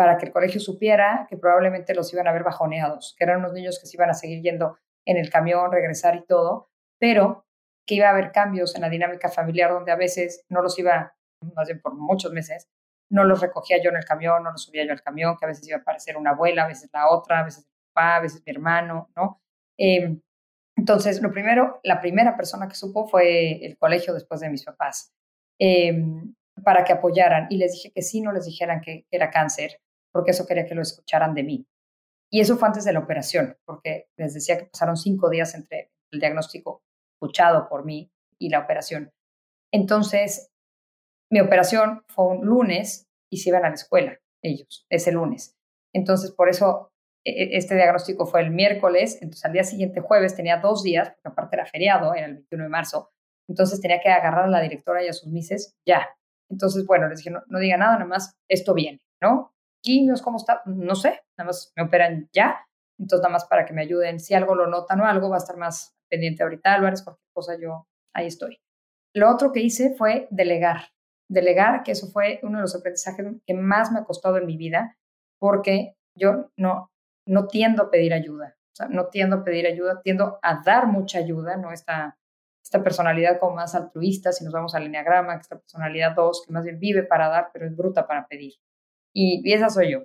para que el colegio supiera que probablemente los iban a ver bajoneados, que eran unos niños que se iban a seguir yendo en el camión, regresar y todo, pero que iba a haber cambios en la dinámica familiar donde a veces no los iba, más bien por muchos meses, no los recogía yo en el camión, no los subía yo al camión, que a veces iba a aparecer una abuela, a veces la otra, a veces el papá, a veces mi hermano, ¿no? Em, entonces, lo primero, la primera persona que supo fue el colegio después de mis papás, em, para que apoyaran. Y les dije que sí, no les dijeran que, era cáncer, porque eso quería que lo escucharan de mí. Y eso fue antes de la operación, porque les decía que pasaron cinco días entre el diagnóstico escuchado por mí y la operación. Entonces, mi operación fue un lunes y se iban a la escuela ellos, ese lunes. Entonces, por eso e, e, este diagnóstico fue el miércoles, entonces al día siguiente jueves tenía dos días, porque aparte era feriado, era el 21 de marzo, entonces tenía que agarrar a la directora y a sus mises ya. Entonces, bueno, les dije, no, diga nada, nada más esto viene, ¿no? Quimios, ¿cómo está? No sé, nada más me operan ya, entonces nada más para que me ayuden, si algo lo notan o algo, va a estar más pendiente ahorita Álvarez, cualquier cosa yo ahí estoy. Lo otro que hice fue delegar, delegar, que eso fue uno de los aprendizajes que más me ha costado en mi vida, porque yo no, no tiendo a pedir ayuda, o sea, no tiendo a pedir ayuda, tiendo a dar mucha ayuda, ¿no? Esta, esta personalidad como más altruista, si nos vamos al enneagrama, esta personalidad 2, que más bien vive para dar, pero es bruta para pedir. Y, y esa soy yo.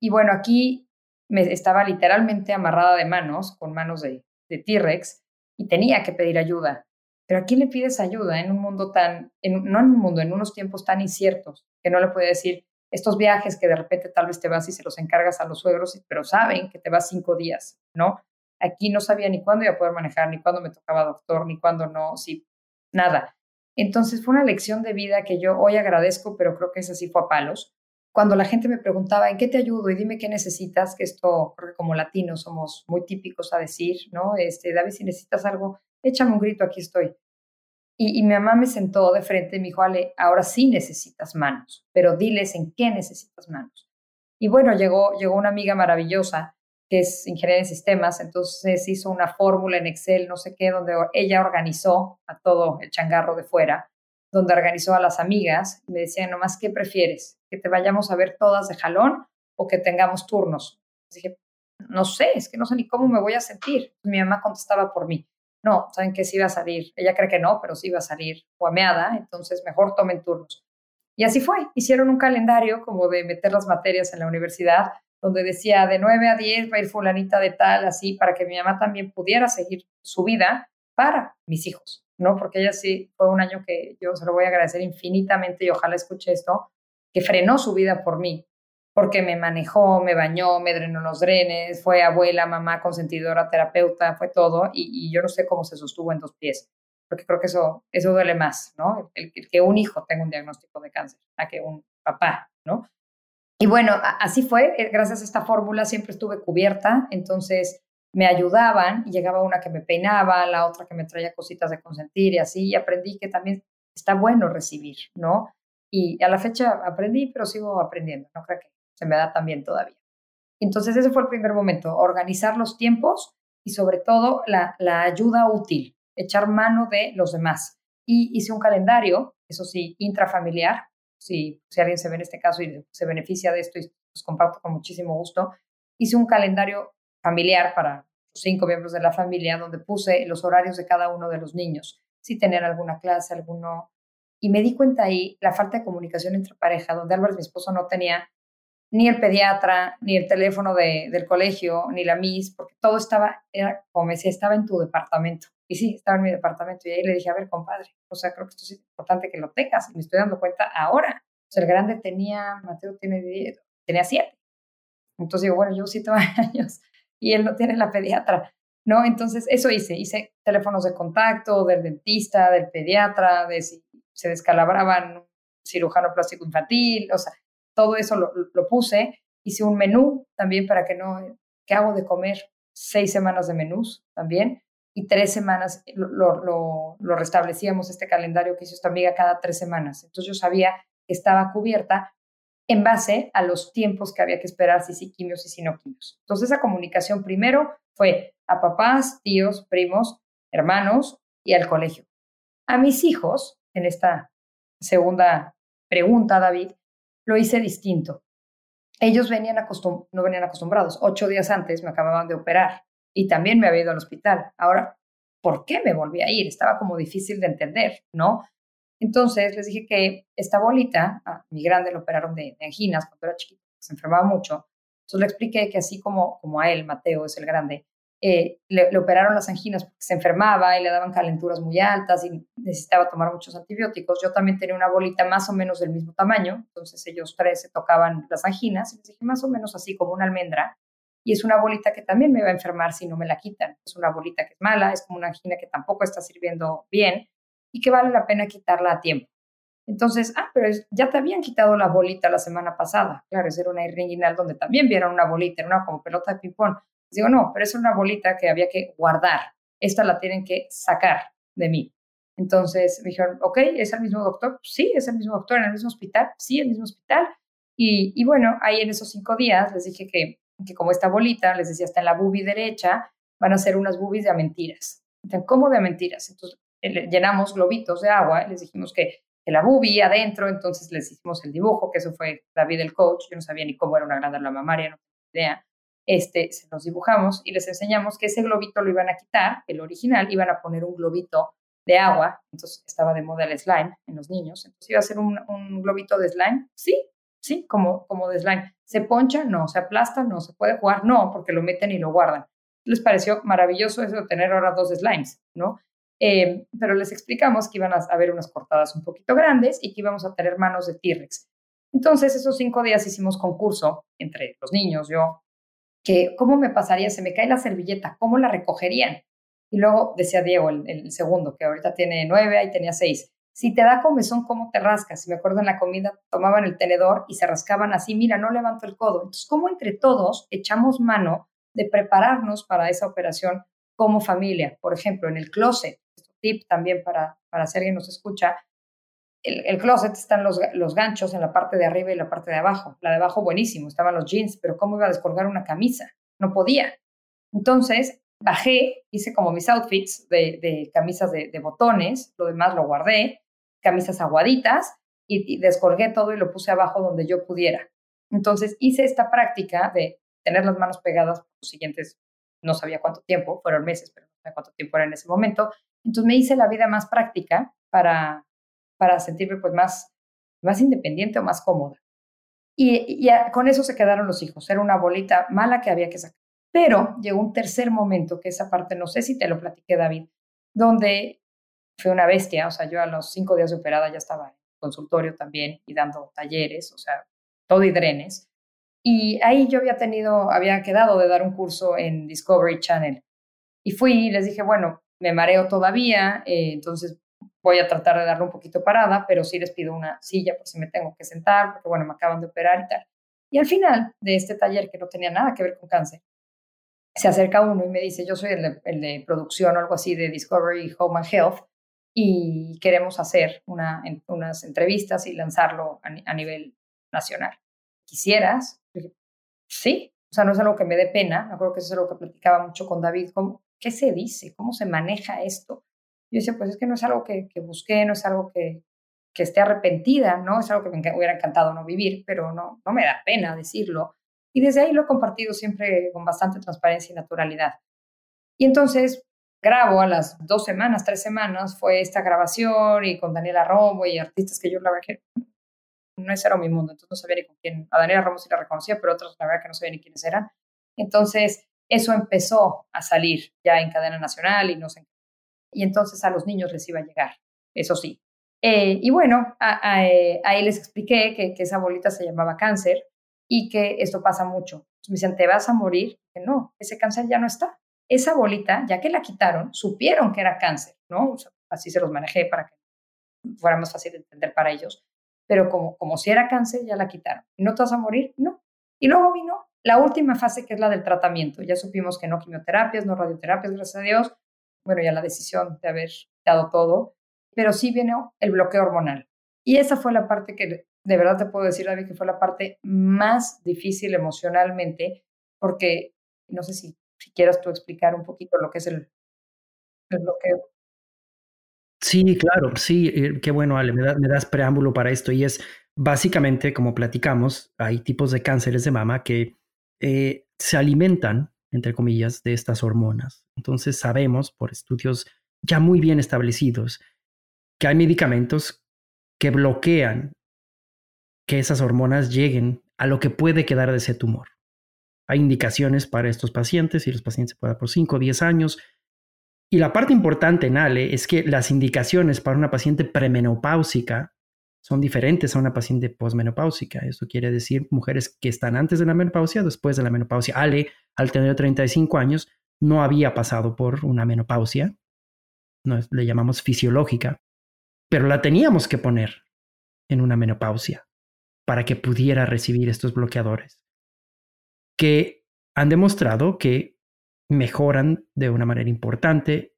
Y bueno, aquí me estaba literalmente amarrada de manos, con manos de, T-Rex, y tenía que pedir ayuda. Pero ¿a quién le pides ayuda en un mundo tan, no en un mundo, en unos tiempos tan inciertos, que no le puede decir, estos viajes que de repente tal vez te vas y se los encargas a los suegros, pero saben que te vas cinco días, ¿no? Aquí no sabía ni cuándo iba a poder manejar, ni cuándo me tocaba doctor, ni cuándo no, sí, nada. Entonces fue una lección de vida que yo hoy agradezco, pero creo que esa sí fue a palos. Cuando la gente me preguntaba, ¿en qué te ayudo? Y dime qué necesitas, que esto, como latinos somos muy típicos a decir, ¿no? Este, David, si necesitas algo, échame un grito, aquí estoy. Y, mi mamá me sentó de frente y me dijo, Ale, ahora sí necesitas manos, pero diles en qué necesitas manos. Y bueno, llegó, llegó una amiga maravillosa que es ingeniera en sistemas, entonces hizo una fórmula en Excel, no sé qué, donde ella organizó a todo el changarro de fuera, donde organizó a las amigas me decían, nomás, ¿qué prefieres? ¿Que te vayamos a ver todas de jalón o que tengamos turnos? dije, no sé, es que no sé ni cómo me voy a sentir. Mi mamá contestaba por mí no, saben que sí iba a salir, ella cree que no, pero sí iba a salir guameada, entonces mejor tomen turnos. Y así fue, hicieron un calendario como de meter las materias en la universidad, donde decía de 9 a 10 va a ir fulanita de tal, así, para que mi mamá también pudiera seguir su vida para mis hijos, ¿no? Porque ella sí fue un año que yo se lo voy a agradecer infinitamente y ojalá escuche esto, que frenó su vida por mí, porque me manejó, me bañó, me drenó los drenes, fue abuela, mamá, consentidora, terapeuta, fue todo, y, yo no sé cómo se sostuvo en dos pies, porque creo que eso, eso duele más, ¿no? El, que un hijo tenga un diagnóstico de cáncer, a que un papá, ¿no? Y bueno, así fue, eh, gracias a esta fórmula siempre estuve cubierta, entonces me ayudaban llegaba una que me peinaba, la otra que me traía cositas de consentir y así, y aprendí que también está bueno recibir, ¿no? Y a la fecha aprendí, pero sigo aprendiendo, no creo que se me da también todavía. Entonces ese fue el primer momento, organizar los tiempos y sobre todo la, ayuda útil, echar mano de los demás. Y hice un calendario, eso sí, intrafamiliar, si, si alguien se ve en este caso y se beneficia de esto y los comparto con muchísimo gusto, hice un calendario familiar para cinco miembros de la familia donde puse los horarios de cada uno de los niños. si tenían alguna clase, alguno. Y me di cuenta ahí la falta de comunicación entre pareja, donde Álvaro, mi esposo, no tenía ni el pediatra, ni el teléfono de, del colegio, ni la MIS, porque todo estaba, era, como decía, estaba en tu departamento. Y sí, estaba en mi departamento. Y ahí le dije, a ver, compadre, o sea, creo que esto es importante que lo tengas. Y me estoy dando cuenta ahora. O sea, el grande tenía, Mateo tiene tenía siete. Entonces digo, bueno, yo siete [LAUGHS] años y él no tiene la pediatra. ¿no? Entonces, eso hice. Hice teléfonos de contacto del dentista, del pediatra, de si se descalabraban cirujano plástico infantil, o sea, todo eso lo, lo, puse. Hice un menú también para que no, ¿qué hago de comer? Seis semanas de menús también y tres semanas lo, lo, lo, restablecíamos este calendario que hizo esta amiga cada tres semanas. Entonces yo sabía que estaba cubierta en base a los tiempos que había que esperar, si sí quimios y si no quimios. Entonces esa comunicación primero fue a papás, tíos, primos, hermanos y al colegio. A mis hijos, en esta segunda pregunta, David, lo hice distinto. Ellos venían no venían acostumbrados. Ocho días antes me acababan de operar y también me había ido al hospital. Ahora, ¿por qué me volví a ir? Estaba como difícil de entender, ¿no? Entonces les dije que esta bolita, a mi grande lo operaron de, anginas cuando era chiquito, se enfermaba mucho. Entonces le expliqué que así como, como a él, Mateo es el grande, eh, le, operaron las anginas porque se enfermaba y le daban calenturas muy altas y necesitaba tomar muchos antibióticos. Yo también tenía una bolita más o menos del mismo tamaño, entonces ellos tres se tocaban las anginas y les dije más o menos así como una almendra. Y es una bolita que también me va a enfermar si no me la quitan. Es una bolita que es mala, es como una angina que tampoco está sirviendo bien y que vale la pena quitarla a tiempo. Entonces, ah, pero ya te habían quitado la bolita la semana pasada. Claro, esa era una irringuinal donde también vieron una bolita, era una como pelota de ping-pong. Digo, no, pero es una bolita que había que guardar. Esta la tienen que sacar de mí. Entonces me dijeron, ok, ¿es el mismo doctor? Sí, es el mismo doctor en el mismo hospital. Sí, el mismo hospital. Y, bueno, ahí en esos cinco días les dije que, que como esta bolita, les decía, está en la bubi derecha, van a ser unas bubis de mentiras. Entonces, ¿cómo de mentiras? Entonces llenamos globitos de agua, les dijimos que, que la bubi adentro, entonces les hicimos el dibujo, que eso fue David el coach, yo no sabía ni cómo era una glándula mamaria, no tenía idea este, se los dibujamos y les enseñamos que ese globito lo iban a quitar, el original, iban a poner un globito de agua, entonces estaba de moda el slime en los niños, entonces iba a ser un, un globito de slime, sí, sí, como, como de slime. ¿Se poncha? No, ¿se aplasta? No, ¿se puede jugar? No, porque lo meten y lo guardan. Les pareció maravilloso eso de tener ahora dos slimes, ¿no? Eh, pero les explicamos que iban a haber unas cortadas un poquito grandes y que íbamos a tener manos de T-Rex. Entonces, esos cinco días hicimos concurso entre los niños, yo, que cómo me pasaría, se me cae la servilleta, cómo la recogerían. Y luego decía Diego, el, segundo, que ahorita tiene nueve, ahí tenía seis. Si te da comezón, ¿cómo te rascas? Y me acuerdo en la comida, tomaban el tenedor y se rascaban así, mira, no levanto el codo. Entonces, ¿cómo entre todos echamos mano de prepararnos para esa operación como familia? Por ejemplo, en el closet, tip también para, para si alguien nos escucha, el, closet están los, los, ganchos en la parte de arriba y la parte de abajo. La de abajo buenísimo, estaban los jeans, pero ¿cómo iba a descolgar una camisa? No podía. Entonces bajé, hice como mis outfits de, camisas de, botones, lo demás lo guardé, camisas aguaditas y, y descolgué todo y lo puse abajo donde yo pudiera. Entonces hice esta práctica de tener las manos pegadas por los siguientes, no sabía cuánto tiempo, fueron meses, pero no sabía cuánto tiempo era en ese momento. Entonces me hice la vida más práctica para, para sentirme pues más, más independiente o más cómoda. Y, con eso se quedaron los hijos. Era una bolita mala que había que sacar. Pero llegó un tercer momento, que esa parte no sé si te lo platiqué, David, donde fue una bestia. O sea, yo a los cinco días de operada ya estaba en consultorio también y dando talleres, o sea, todo y drenes. Y ahí yo había tenido, había quedado de dar un curso en Discovery Channel. Y fui y les dije, bueno, me mareo todavía, eh, entonces voy a tratar de darle un poquito parada, pero sí les pido una silla por si me tengo que sentar, porque bueno, me acaban de operar y tal. Y al final de este taller, que no tenía nada que ver con cáncer, se acerca uno y me dice, yo soy el de, producción o algo así de Discovery Home and Health y queremos hacer una, unas entrevistas y lanzarlo a, nivel nacional. ¿Quisieras? sí, o sea, no es algo que me dé pena, me acuerdo que eso es algo que platicaba mucho con David, ¿cómo, ¿qué se dice? ¿Cómo se maneja esto? yo decía, pues es que no es algo que, busqué, no es algo que, que, esté arrepentida, ¿no? Es algo que me hubiera encantado no vivir, pero no, no me da pena decirlo. Y desde ahí lo he compartido siempre con bastante transparencia y naturalidad. Y entonces grabo a las dos semanas, tres semanas, fue esta grabación y con Daniela Romo y artistas que yo la verdad que no es era mi mundo, entonces no sabía ni con quién, a Daniela Romo sí la reconocía, pero otros la verdad que no sabía ni quiénes eran. Entonces, eso empezó a salir ya en cadena nacional y entonces a los niños les iba a llegar, eso sí. Eh, y bueno, eh, ahí les expliqué que, esa bolita se llamaba cáncer y que esto pasa mucho. me dicen, ¿te vas a morir? Que no, ese cáncer ya no está esa bolita, ya que la quitaron, supieron que era cáncer, ¿no? así se los manejé para que fuera más fácil de entender para ellos. Pero como si era cáncer, ya la quitaron. ¿Y no te vas a morir? No. Y luego vino la última fase, que es la del tratamiento. Ya supimos que no quimioterapias, no radioterapias, gracias a Dios. Bueno, ya la decisión de haber dado todo. Pero sí vino el bloqueo hormonal. Y esa fue la parte que de verdad te puedo decir, David, que fue la parte más difícil emocionalmente, porque no sé si si quieras tú explicar un poquito lo que es el, bloqueo. Sí, claro, sí, eh, qué bueno, Ale, me, das preámbulo para esto y es básicamente, como platicamos, hay tipos de cánceres de mama que eh, se alimentan, entre comillas, de estas hormonas. Entonces sabemos por estudios ya muy bien establecidos que hay medicamentos que bloquean que esas hormonas lleguen a lo que puede quedar de ese tumor. Hay indicaciones para estos pacientes y los pacientes pueden dar por 5 o 10 años. Y la parte importante en ALE es que las indicaciones para una paciente premenopáusica son diferentes a una paciente posmenopáusica. Eso quiere decir mujeres que están antes de la menopausia, después de la menopausia. Ale, al tener 35 años, no había pasado por una menopausia, no, le llamamos fisiológica, pero la teníamos que poner en una menopausia para que pudiera recibir estos bloqueadores que han demostrado que mejoran de una manera importante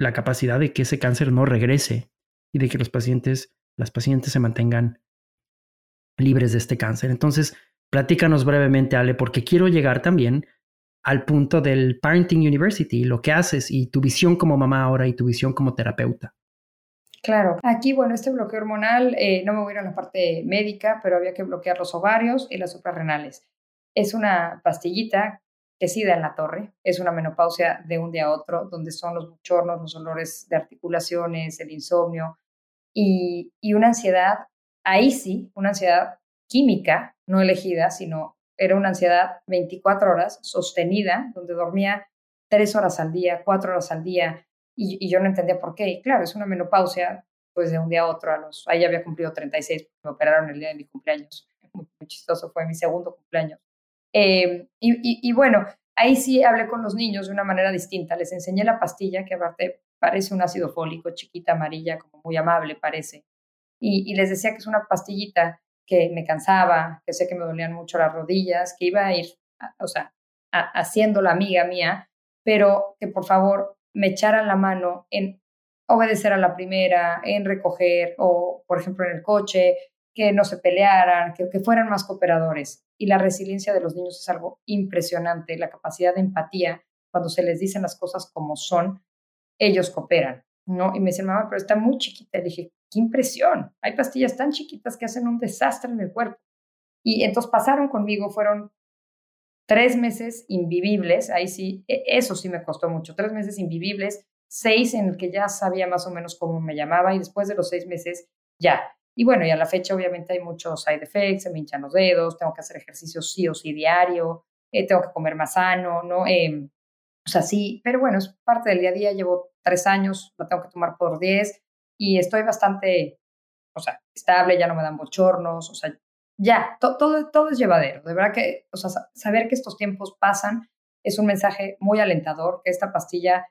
la capacidad de que ese cáncer no regrese y de que los pacientes, las pacientes se mantengan libres de este cáncer. Entonces, platícanos brevemente, Ale, porque quiero llegar también al punto del Parenting University, lo que haces y tu visión como mamá ahora y tu visión como terapeuta. Claro, aquí, bueno, este bloqueo hormonal, eh, no me voy a ir a la parte médica, pero había que bloquear los ovarios y las suprarrenales. Es una pastillita que sí da en la torre, es una menopausia de un día a otro, donde son los bochornos, los olores de articulaciones, el insomnio y, una ansiedad, ahí sí, una ansiedad química, no elegida, sino era una ansiedad 24 horas sostenida, donde dormía tres horas al día, cuatro horas al día, y, yo no entendía por qué. Y claro, es una menopausia, pues de un día a otro, a los, ahí había cumplido 36, me operaron el día de mi cumpleaños. [LAUGHS] muy chistoso, fue mi segundo cumpleaños. Eh, y, bueno, ahí sí hablé con los niños de una manera distinta. Les enseñé la pastilla, que aparte parece un ácido fólico, chiquita, amarilla, como muy amable parece. Y, les decía que es una pastillita que me cansaba, que sé que me dolían mucho las rodillas, que iba a ir, o sea, haciendo la amiga mía, pero que por favor me echaran la mano en obedecer a la primera, en recoger o, por ejemplo, en el coche, que no se pelearan, que fueran más cooperadores. Y la resiliencia de los niños es algo impresionante, la capacidad de empatía, cuando se les dicen las cosas como son, ellos cooperan, ¿no? Y me dicen, mamá, pero está muy chiquita. Y dije, qué impresión, hay pastillas tan chiquitas que hacen un desastre en el cuerpo. Y entonces pasaron conmigo, fueron tres meses invivibles, ahí sí, e, eso sí me costó mucho, tres meses invivibles, seis en el que ya sabía más o menos cómo me llamaba y después de los seis meses ya, y bueno, y a la fecha obviamente hay muchos side effects, se me hinchan los dedos, tengo que hacer ejercicio sí o sí diario, eh, tengo que comer más sano, ¿no? Em, o sea, sí, pero bueno, es parte del día a día, llevo tres años, la tengo que tomar por diez y estoy bastante, o sea, estable, ya no me dan bochornos, o sea, ya, todo, todo es llevadero. De verdad que, o sea, saber que estos tiempos pasan es un mensaje muy alentador, que esta pastilla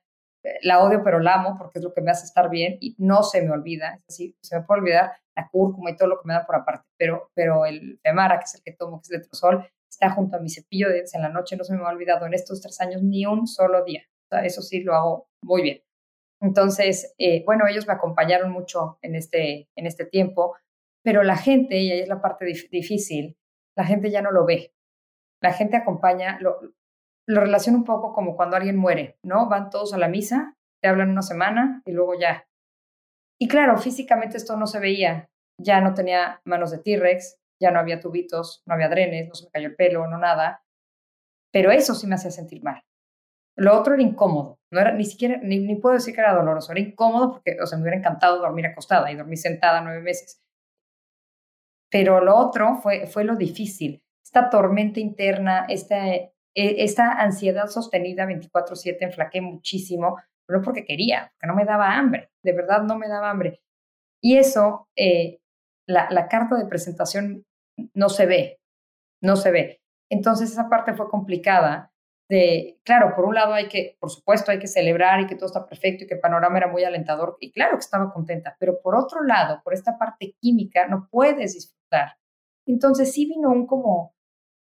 la odio pero la amo porque es lo que me hace estar bien y no se me olvida, es decir, se me puede olvidar la cúrcuma y todo lo que me da por aparte, pero, pero el femara, que es el que tomo, que es el letrozol, está junto a mi cepillo de en la noche, no se me ha olvidado en estos tres años ni un solo día, o eso sí lo hago muy bien. Entonces, eh, bueno, ellos me acompañaron mucho en este, en este tiempo, pero la gente, y ahí es la parte difícil, la gente ya no lo ve. La gente acompaña, lo, lo relaciono un poco como cuando alguien muere, ¿no? Van todos a la misa, te hablan una semana y luego ya. Y claro, físicamente esto no se veía. Ya no tenía manos de T-Rex, ya no había tubitos, no había drenes, no se me cayó el pelo, no nada. Pero eso sí me hacía sentir mal. Lo otro era incómodo. No era ni siquiera, ni, ni puedo decir que era doloroso, era incómodo porque, o sea, me hubiera encantado dormir acostada y dormir sentada nueve meses. Pero lo otro fue, fue lo difícil. Esta tormenta interna, esta, e, esta ansiedad sostenida 24/7, enflaqué muchísimo, no porque quería, porque no me daba hambre, de verdad no me daba hambre. Y eso, eh, la, la carta de presentación no se ve, no se ve. Entonces esa parte fue complicada de, claro, por un lado hay que, por supuesto, hay que celebrar y que todo está perfecto y que el panorama era muy alentador y claro que estaba contenta, pero por otro lado, por esta parte química, no puedes disfrutar. Entonces sí vino un como,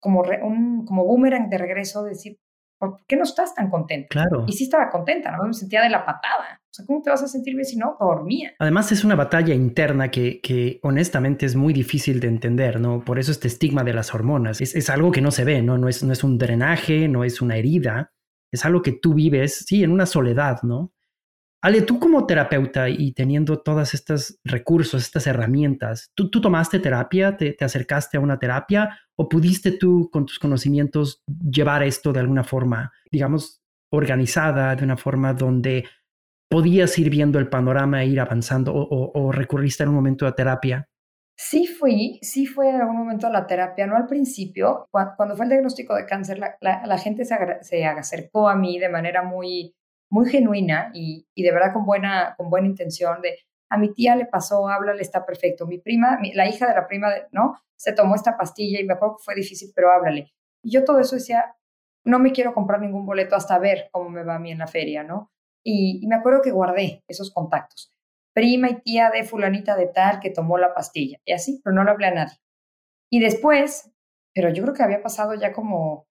como, un, como boomerang de regreso, de decir, ¿por qué no estás tan contenta? Claro. Y sí estaba contenta, ¿no? Me sentía de la patada. O sea, ¿cómo te vas a sentir bien si no dormía? Además, es una batalla interna que, que honestamente es muy difícil de entender, ¿no? Por eso este estigma de las hormonas. Es, es algo que no se ve, ¿no? No es, no es un drenaje, no es una herida. Es algo que tú vives, sí, en una soledad, ¿no? Ale, tú como terapeuta y teniendo todos estos recursos, estas herramientas, ¿tú, tú tomaste terapia? ¿Te, ¿Te, acercaste a una terapia? ¿O pudiste tú con tus conocimientos llevar esto de alguna forma, digamos, organizada, de una forma donde podías ir viendo el panorama e ir avanzando? ¿O, o, recurriste en un momento a terapia? Sí fui, sí fui en algún momento a la terapia, no al principio. Cuando, cuando fue el diagnóstico de cáncer, la, la, la gente se, se acercó a mí de manera muy muy genuina y, de verdad con buena, con buena intención de a mi tía le pasó, háblale, está perfecto. Mi prima, la hija de la prima, ¿no? Se tomó esta pastilla y me acuerdo que fue difícil, pero háblale. Y yo todo eso decía, no me quiero comprar ningún boleto hasta ver cómo me va a mí en la feria, ¿no? Y, me acuerdo que guardé esos contactos. Prima y tía de fulanita de tal que tomó la pastilla. Y así, pero no le hablé a nadie. Y después, pero yo creo que había pasado ya como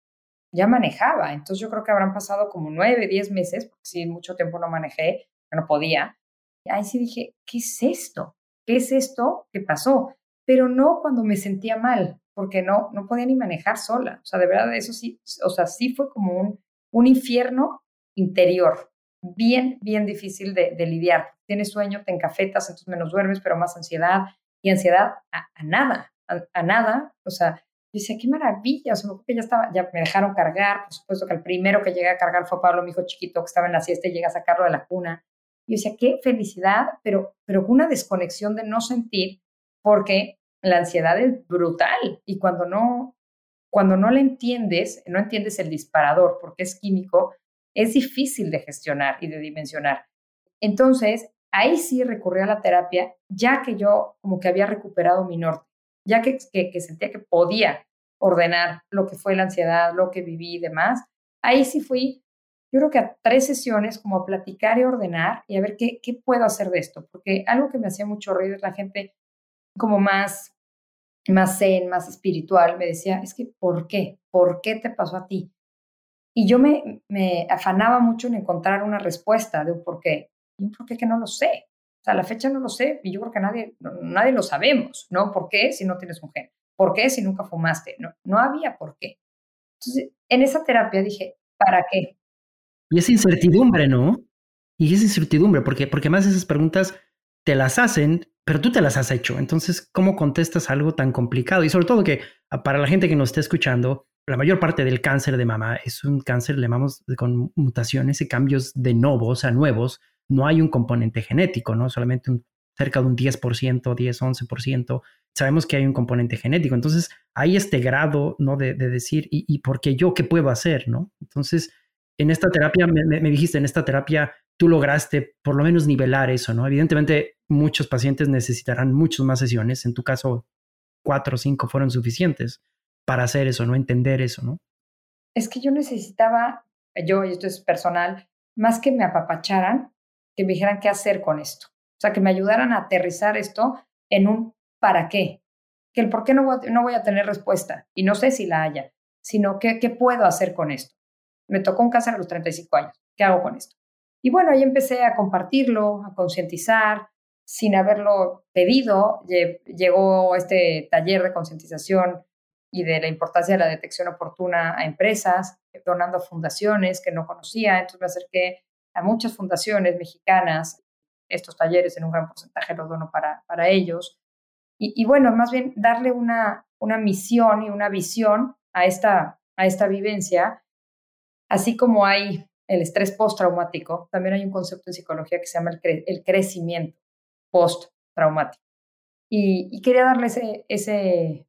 ya manejaba. Entonces yo creo que habrán pasado como nueve, diez meses, porque sí, mucho tiempo no manejé, no podía. Y ahí sí dije, ¿qué es esto? ¿Qué es esto que pasó? Pero no cuando me sentía mal, porque no, no podía ni manejar sola. O sea, de verdad, eso sí, o sea, sí fue como un, un infierno interior, bien, bien difícil de, lidiar. Tienes sueño, te encafetas, entonces menos duermes, pero más ansiedad. Y ansiedad a, a nada, a, a nada. O sea, dice, qué maravilla, o sea, que ya estaba, ya me dejaron cargar, por supuesto que el primero que llegué a cargar fue Pablo, mi hijo chiquito, que estaba en la siesta y llega a sacarlo de la cuna. Yo decía, qué felicidad, pero, pero una desconexión de no sentir, porque la ansiedad es brutal y cuando no, cuando no la entiendes, no entiendes el disparador, porque es químico, es difícil de gestionar y de dimensionar. Entonces, ahí sí recurrí a la terapia, ya que yo como que había recuperado mi norte ya que, que, sentía que podía ordenar lo que fue la ansiedad, lo que viví y demás, ahí sí fui, yo creo que a tres sesiones como a platicar y ordenar y a ver qué, qué puedo hacer de esto, porque algo que me hacía mucho ruido es la gente como más, más zen, más espiritual, me decía, es que, ¿por qué? ¿Por qué te pasó a ti? Y yo me, me afanaba mucho en encontrar una respuesta de un por qué, y un por qué que no lo sé sea, a la fecha no lo sé y yo creo que nadie, nadie lo sabemos, ¿no? ¿Por qué si no tienes un gen? ¿Por qué si nunca fumaste? No, no había por qué. Entonces, en esa terapia dije, ¿para qué? Y es incertidumbre, ¿no? Y es incertidumbre, porque, porque más esas preguntas te las hacen, pero tú te las has hecho. Entonces, ¿cómo contestas algo tan complicado? Y sobre todo que ah, para la gente que nos está escuchando, la mayor parte del cáncer de mama es un cáncer, le llamamos con mutaciones y cambios de novo, o sea, nuevos, no hay un componente genético, ¿no? Solamente un, cerca de un 10%, 10, 11%. Sabemos que hay un componente genético. Entonces, hay este grado, ¿no? De, de decir, ¿y, ¿y, por qué yo? ¿Qué puedo hacer? ¿no? Entonces, en esta terapia, me, me, dijiste, en esta terapia tú lograste por lo menos nivelar eso, ¿no? Evidentemente, muchos pacientes necesitarán muchas más sesiones. En tu caso, cuatro o cinco fueron suficientes para hacer eso, ¿no? Entender eso, ¿no? Es que yo necesitaba, yo, y esto es personal, más que me apapacharan, que me dijeran qué hacer con esto. O sea, que me ayudaran a aterrizar esto en un para qué. Que el por qué no voy a, no voy a tener respuesta y no sé si la haya, sino qué, qué puedo hacer con esto. Me tocó un cáncer a los 35 años. ¿Qué hago con esto? Y bueno, ahí empecé a compartirlo, a concientizar, sin haberlo pedido. Llegó este taller de concientización y de la importancia de la detección oportuna a empresas, donando a fundaciones que no conocía. Entonces me acerqué a muchas fundaciones mexicanas. Estos talleres en un gran porcentaje los dono para, para ellos. Y, y, bueno, más bien darle una, una misión y una visión a esta, a esta vivencia, así como hay el estrés postraumático, también hay un concepto en psicología que se llama el, crecimiento postraumático. Y, y quería darle ese, ese,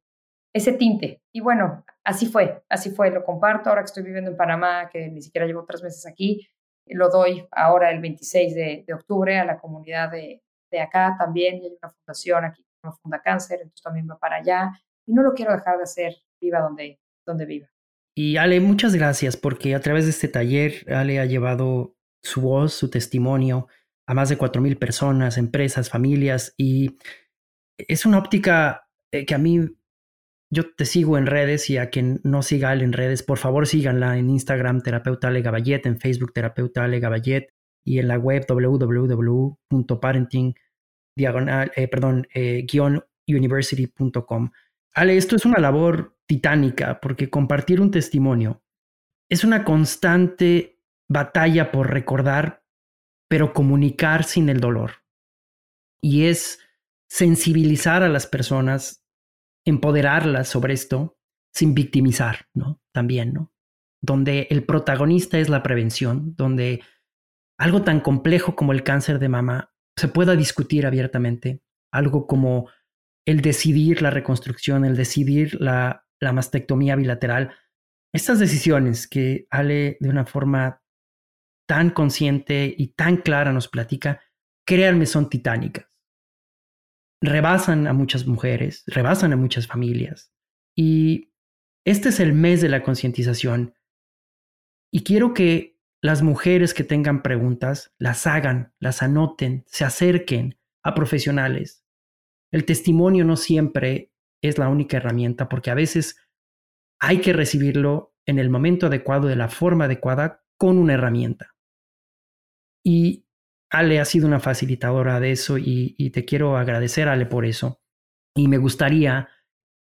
ese tinte. Y bueno, así fue, así fue, lo comparto. Ahora que estoy viviendo en Panamá, que ni siquiera llevo tres meses aquí, lo doy ahora el 26 de, octubre a la comunidad de, de acá también. Y hay una fundación aquí que llama Funda Cáncer, entonces también va para allá. Y no lo quiero dejar de hacer, viva donde, donde viva. Y Ale, muchas gracias porque a través de este taller, Ale ha llevado su voz, su testimonio a más de 4.000 personas, empresas, familias y es una óptica eh, que a mí, yo te sigo en redes y a quien no siga en redes, por favor síganla en Instagram, terapeuta Ale Gaballet, en Facebook, terapeuta Ale Gaballet y en la web www.parenting diagonal, eh, eh. Ale, esto es una labor titánica porque compartir un testimonio es una constante batalla por recordar, pero comunicar sin el dolor. Y es sensibilizar a las personas, empoderarlas sobre esto sin victimizar, ¿no? También, ¿no? Donde el protagonista es la prevención, donde algo tan complejo como el cáncer de mama se pueda discutir abiertamente, algo como el decidir la reconstrucción, el decidir la, mastectomía bilateral, estas decisiones que Ale de una forma tan consciente y tan clara nos platica, créanme, son titánicas. Rebasan a muchas mujeres, rebasan a muchas familias. Y este es el mes de la concientización. Y quiero que las mujeres que tengan preguntas las hagan, las anoten, se acerquen a profesionales, el testimonio no siempre es la única herramienta porque a veces hay que recibirlo en el momento adecuado, de la forma adecuada, con una herramienta. Y Ale ha sido una facilitadora de eso y, te quiero agradecer, Ale, por eso. Y me gustaría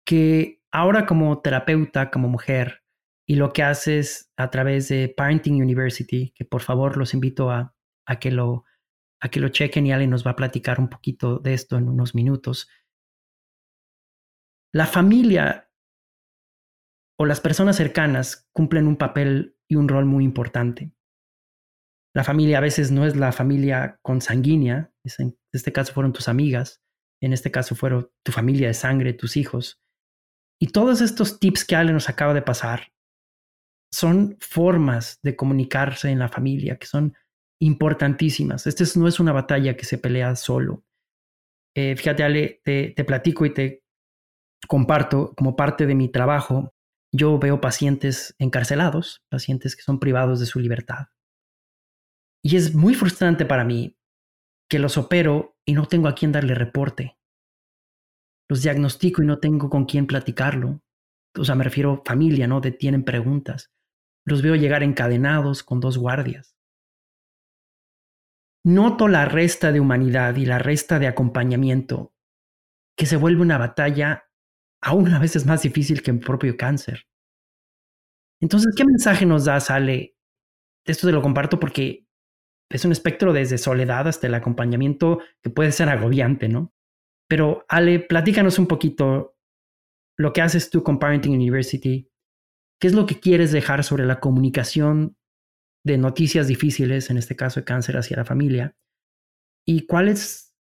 que ahora como terapeuta, como mujer, y lo que haces a través de Parenting University, que por favor los invito a, a que lo a que lo chequen y Ale nos va a platicar un poquito de esto en unos minutos. La familia o las personas cercanas cumplen un papel y un rol muy importante. La familia a veces no es la familia consanguínea, en este caso fueron tus amigas, en este caso fueron tu familia de sangre, tus hijos. Y todos estos tips que Ale nos acaba de pasar son formas de comunicarse en la familia, que son importantísimas. Esta no es una batalla que se pelea solo. Eh, fíjate, Ale, te, te platico y te comparto como parte de mi trabajo. Yo veo pacientes encarcelados, pacientes que son privados de su libertad. Y es muy frustrante para mí que los opero y no tengo a quién darle reporte. Los diagnostico y no tengo con quién platicarlo. O sea, me refiero familia, ¿no? De tienen preguntas. Los veo llegar encadenados con dos guardias noto la resta de humanidad y la resta de acompañamiento que se vuelve una batalla aún a veces más difícil que el propio cáncer. Entonces, ¿qué mensaje nos da, Sale? Esto te lo comparto porque es un espectro desde soledad hasta el acompañamiento que puede ser agobiante, ¿no? Pero Ale, platícanos un poquito lo que haces tú con Parenting University. ¿Qué es lo que quieres dejar sobre la comunicación de noticias difíciles, en este caso de cáncer hacia la familia. ¿Y cuál es,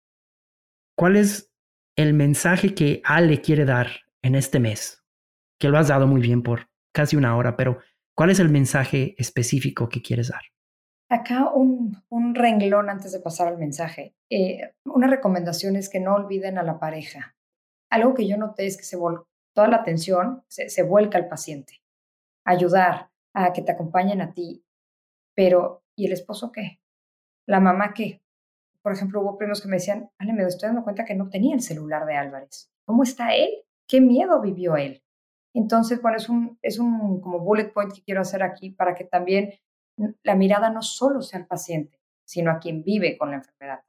cuál es el mensaje que Ale quiere dar en este mes? Que lo has dado muy bien por casi una hora, pero ¿cuál es el mensaje específico que quieres dar? Acá un, un renglón antes de pasar al mensaje. Eh, una recomendación es que no olviden a la pareja. Algo que yo noté es que se toda la atención se, se vuelca al paciente. Ayudar a que te acompañen a ti, pero, ¿y el esposo qué? ¿La mamá qué? Por ejemplo, hubo primos que me decían, Ale, me estoy dando cuenta que no tenía el celular de Álvarez. ¿Cómo está él? ¿Qué miedo vivió él? Entonces, bueno, es un, es un como bullet point que quiero hacer aquí para que también la mirada no solo sea al paciente, sino a quien vive con la enfermedad,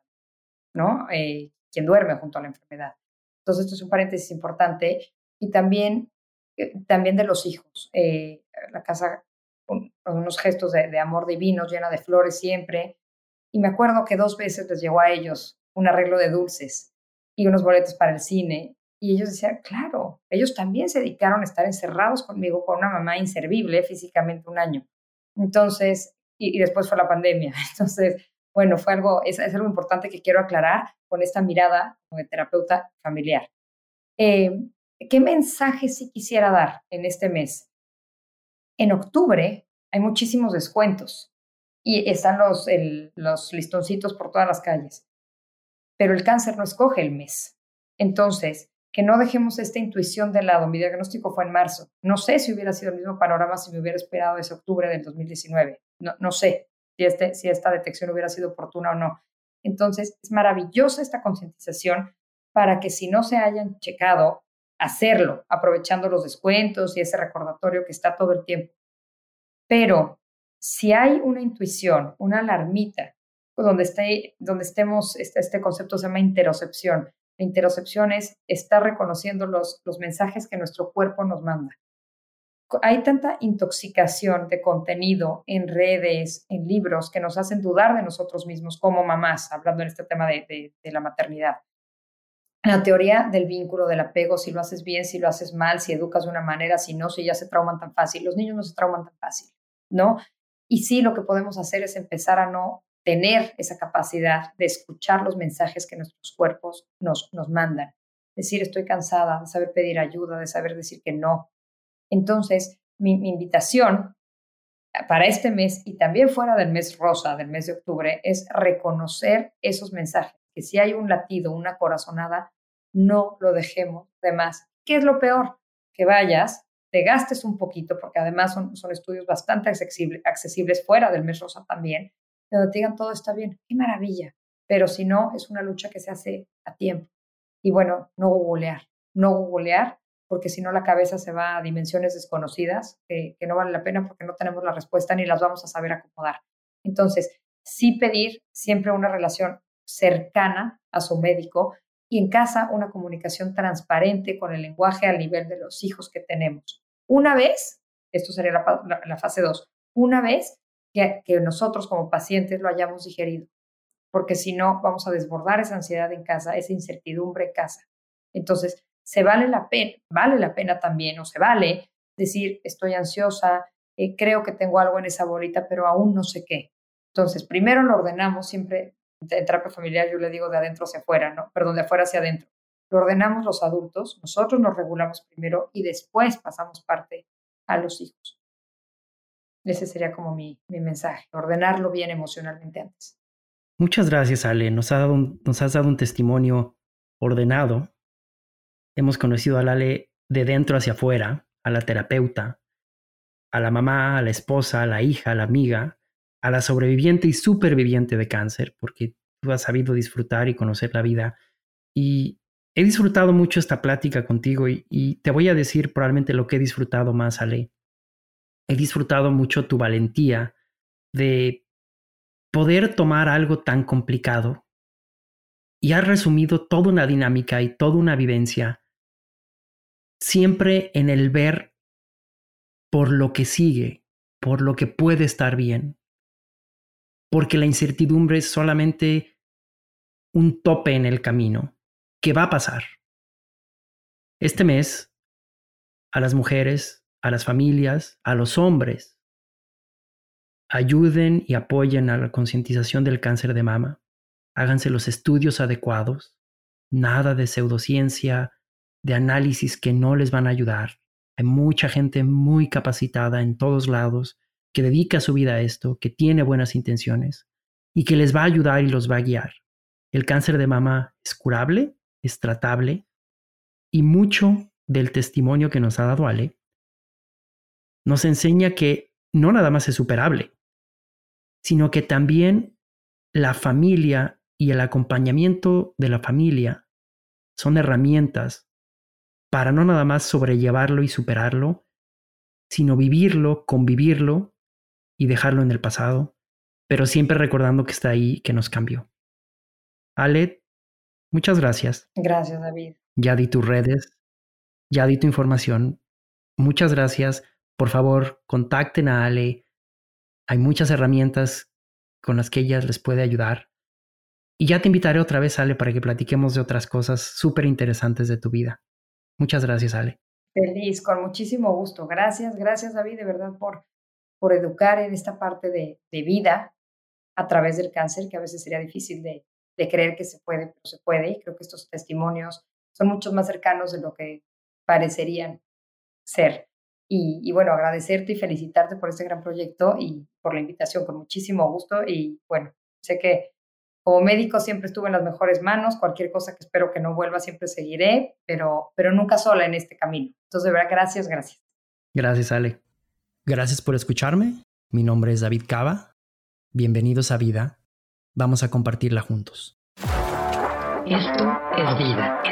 ¿no? Eh, quien duerme junto a la enfermedad. Entonces, esto es un paréntesis importante. Y también, eh, también de los hijos. Eh, la casa unos gestos de, amor divino, llena de flores siempre. Y me acuerdo que dos veces les llegó a ellos un arreglo de dulces y unos boletos para el cine. Y ellos decían, claro, ellos también se dedicaron a estar encerrados conmigo con una mamá inservible físicamente un año. Entonces, y, después fue la pandemia. [LAUGHS] Entonces, bueno, fue algo, es, algo importante que quiero aclarar con esta mirada como de terapeuta familiar. Eh, ¿Qué mensaje sí quisiera dar en este mes? En octubre hay muchísimos descuentos y están los, los listoncitos por todas las calles, pero el cáncer no escoge el mes. Entonces, que no dejemos esta intuición de lado. Mi diagnóstico fue en marzo. No sé si hubiera sido el mismo panorama si me hubiera esperado ese octubre del 2019. No, no sé si, este, si esta detección hubiera sido oportuna o no. Entonces, es maravillosa esta concientización para que si no se hayan checado, hacerlo, aprovechando los descuentos y ese recordatorio que está todo el tiempo. Pero si hay una intuición, una alarmita, donde, esté, donde estemos, este, este concepto se llama interocepción, la interocepción es estar reconociendo los, mensajes que nuestro cuerpo nos manda. Hay tanta intoxicación de contenido en redes, en libros, que nos hacen dudar de nosotros mismos como mamás, hablando en este tema de, de, la maternidad. La teoría del vínculo, del apego, si lo haces bien, si lo haces mal, si educas de una manera, si no, si ya se trauman tan fácil. Los niños no se trauman tan fácil, ¿no? Y sí, lo que podemos hacer es empezar a no tener esa capacidad de escuchar los mensajes que nuestros cuerpos nos, nos mandan. Decir, estoy cansada, de saber pedir ayuda, de saber decir que no. Entonces, mi, invitación para este mes y también fuera del mes rosa, del mes de octubre, es reconocer esos mensajes, que si hay un latido, una corazonada, no lo dejemos de más. ¿Qué es lo peor? Que vayas, te gastes un poquito, porque además son, son estudios bastante accesibles, accesibles fuera del mes rosa también, donde digan todo está bien, qué maravilla. Pero si no, es una lucha que se hace a tiempo. Y bueno, no googlear, no googlear, porque si no la cabeza se va a dimensiones desconocidas que, no vale la pena porque no tenemos la respuesta ni las vamos a saber acomodar. Entonces, sí pedir siempre una relación cercana a su médico y en casa una comunicación transparente con el lenguaje al nivel de los hijos que tenemos. Una vez, esto sería la, la fase 2, una vez que, nosotros como pacientes lo hayamos digerido, porque si no, vamos a desbordar esa ansiedad en casa, esa incertidumbre en casa. Entonces, se vale la pena, vale la pena también, o se vale decir, estoy ansiosa, eh, creo que tengo algo en esa bolita, pero aún no sé qué. Entonces, primero lo ordenamos, siempre en terapia familiar yo le digo de adentro hacia afuera, ¿no? Perdón, de afuera hacia adentro. Lo ordenamos los adultos, nosotros nos regulamos primero y después pasamos parte a los hijos. Ese sería como mi, mensaje, ordenarlo bien emocionalmente antes. Muchas gracias, Ale. Nos, ha dado nos has dado un testimonio ordenado. Hemos conocido a Ale de dentro hacia afuera, a la terapeuta, a la mamá, a la esposa, a la hija, a la amiga, a la sobreviviente y superviviente de cáncer, porque tú has sabido disfrutar y conocer la vida. Y he disfrutado mucho esta plática contigo y, y te voy a decir probablemente lo que he disfrutado más, Ale he disfrutado mucho tu valentía de poder tomar algo tan complicado y has resumido toda una dinámica y toda una vivencia siempre en el ver por lo que sigue, por lo que puede estar bien, porque la incertidumbre es solamente un tope en el camino que va a pasar. Este mes, a las mujeres, a las familias, a los hombres. Ayuden y apoyen a la concientización del cáncer de mama. Háganse los estudios adecuados. Nada de pseudociencia, de análisis que no les van a ayudar. Hay mucha gente muy capacitada en todos lados que dedica su vida a esto, que tiene buenas intenciones y que les va a ayudar y los va a guiar. El cáncer de mama es curable, es tratable y mucho del testimonio que nos ha dado Ale nos enseña que no nada más es superable, sino que también la familia y el acompañamiento de la familia son herramientas para no nada más sobrellevarlo y superarlo, sino vivirlo, convivirlo y dejarlo en el pasado, pero siempre recordando que está ahí, que nos cambió. Ale, muchas gracias. Gracias, David. Ya di tus redes, ya di tu información. Muchas gracias por favor, contacten a Ale. Hay muchas herramientas con las que ella les puede ayudar. Y ya te invitaré otra vez, Ale, para que platiquemos de otras cosas súper interesantes de tu vida. Muchas gracias, Ale. Feliz, con muchísimo gusto. Gracias, gracias, David, de verdad, por, por educar en esta parte de, de vida a través del cáncer, que a veces sería difícil de, de creer que se puede, pero se puede. Y creo que estos testimonios son mucho más cercanos de lo que parecerían ser. Y, y, bueno, agradecerte y felicitarte por este gran proyecto y por la invitación, con muchísimo gusto. Y bueno, sé que como médico siempre estuve en las mejores manos, cualquier cosa que espero que no vuelva siempre seguiré, pero, pero nunca sola en este camino. Entonces, de verdad, gracias, gracias. Gracias, Ale. Gracias por escucharme. Mi nombre es David Cava. Bienvenidos a Vida. Vamos a compartirla juntos. Esto es vida.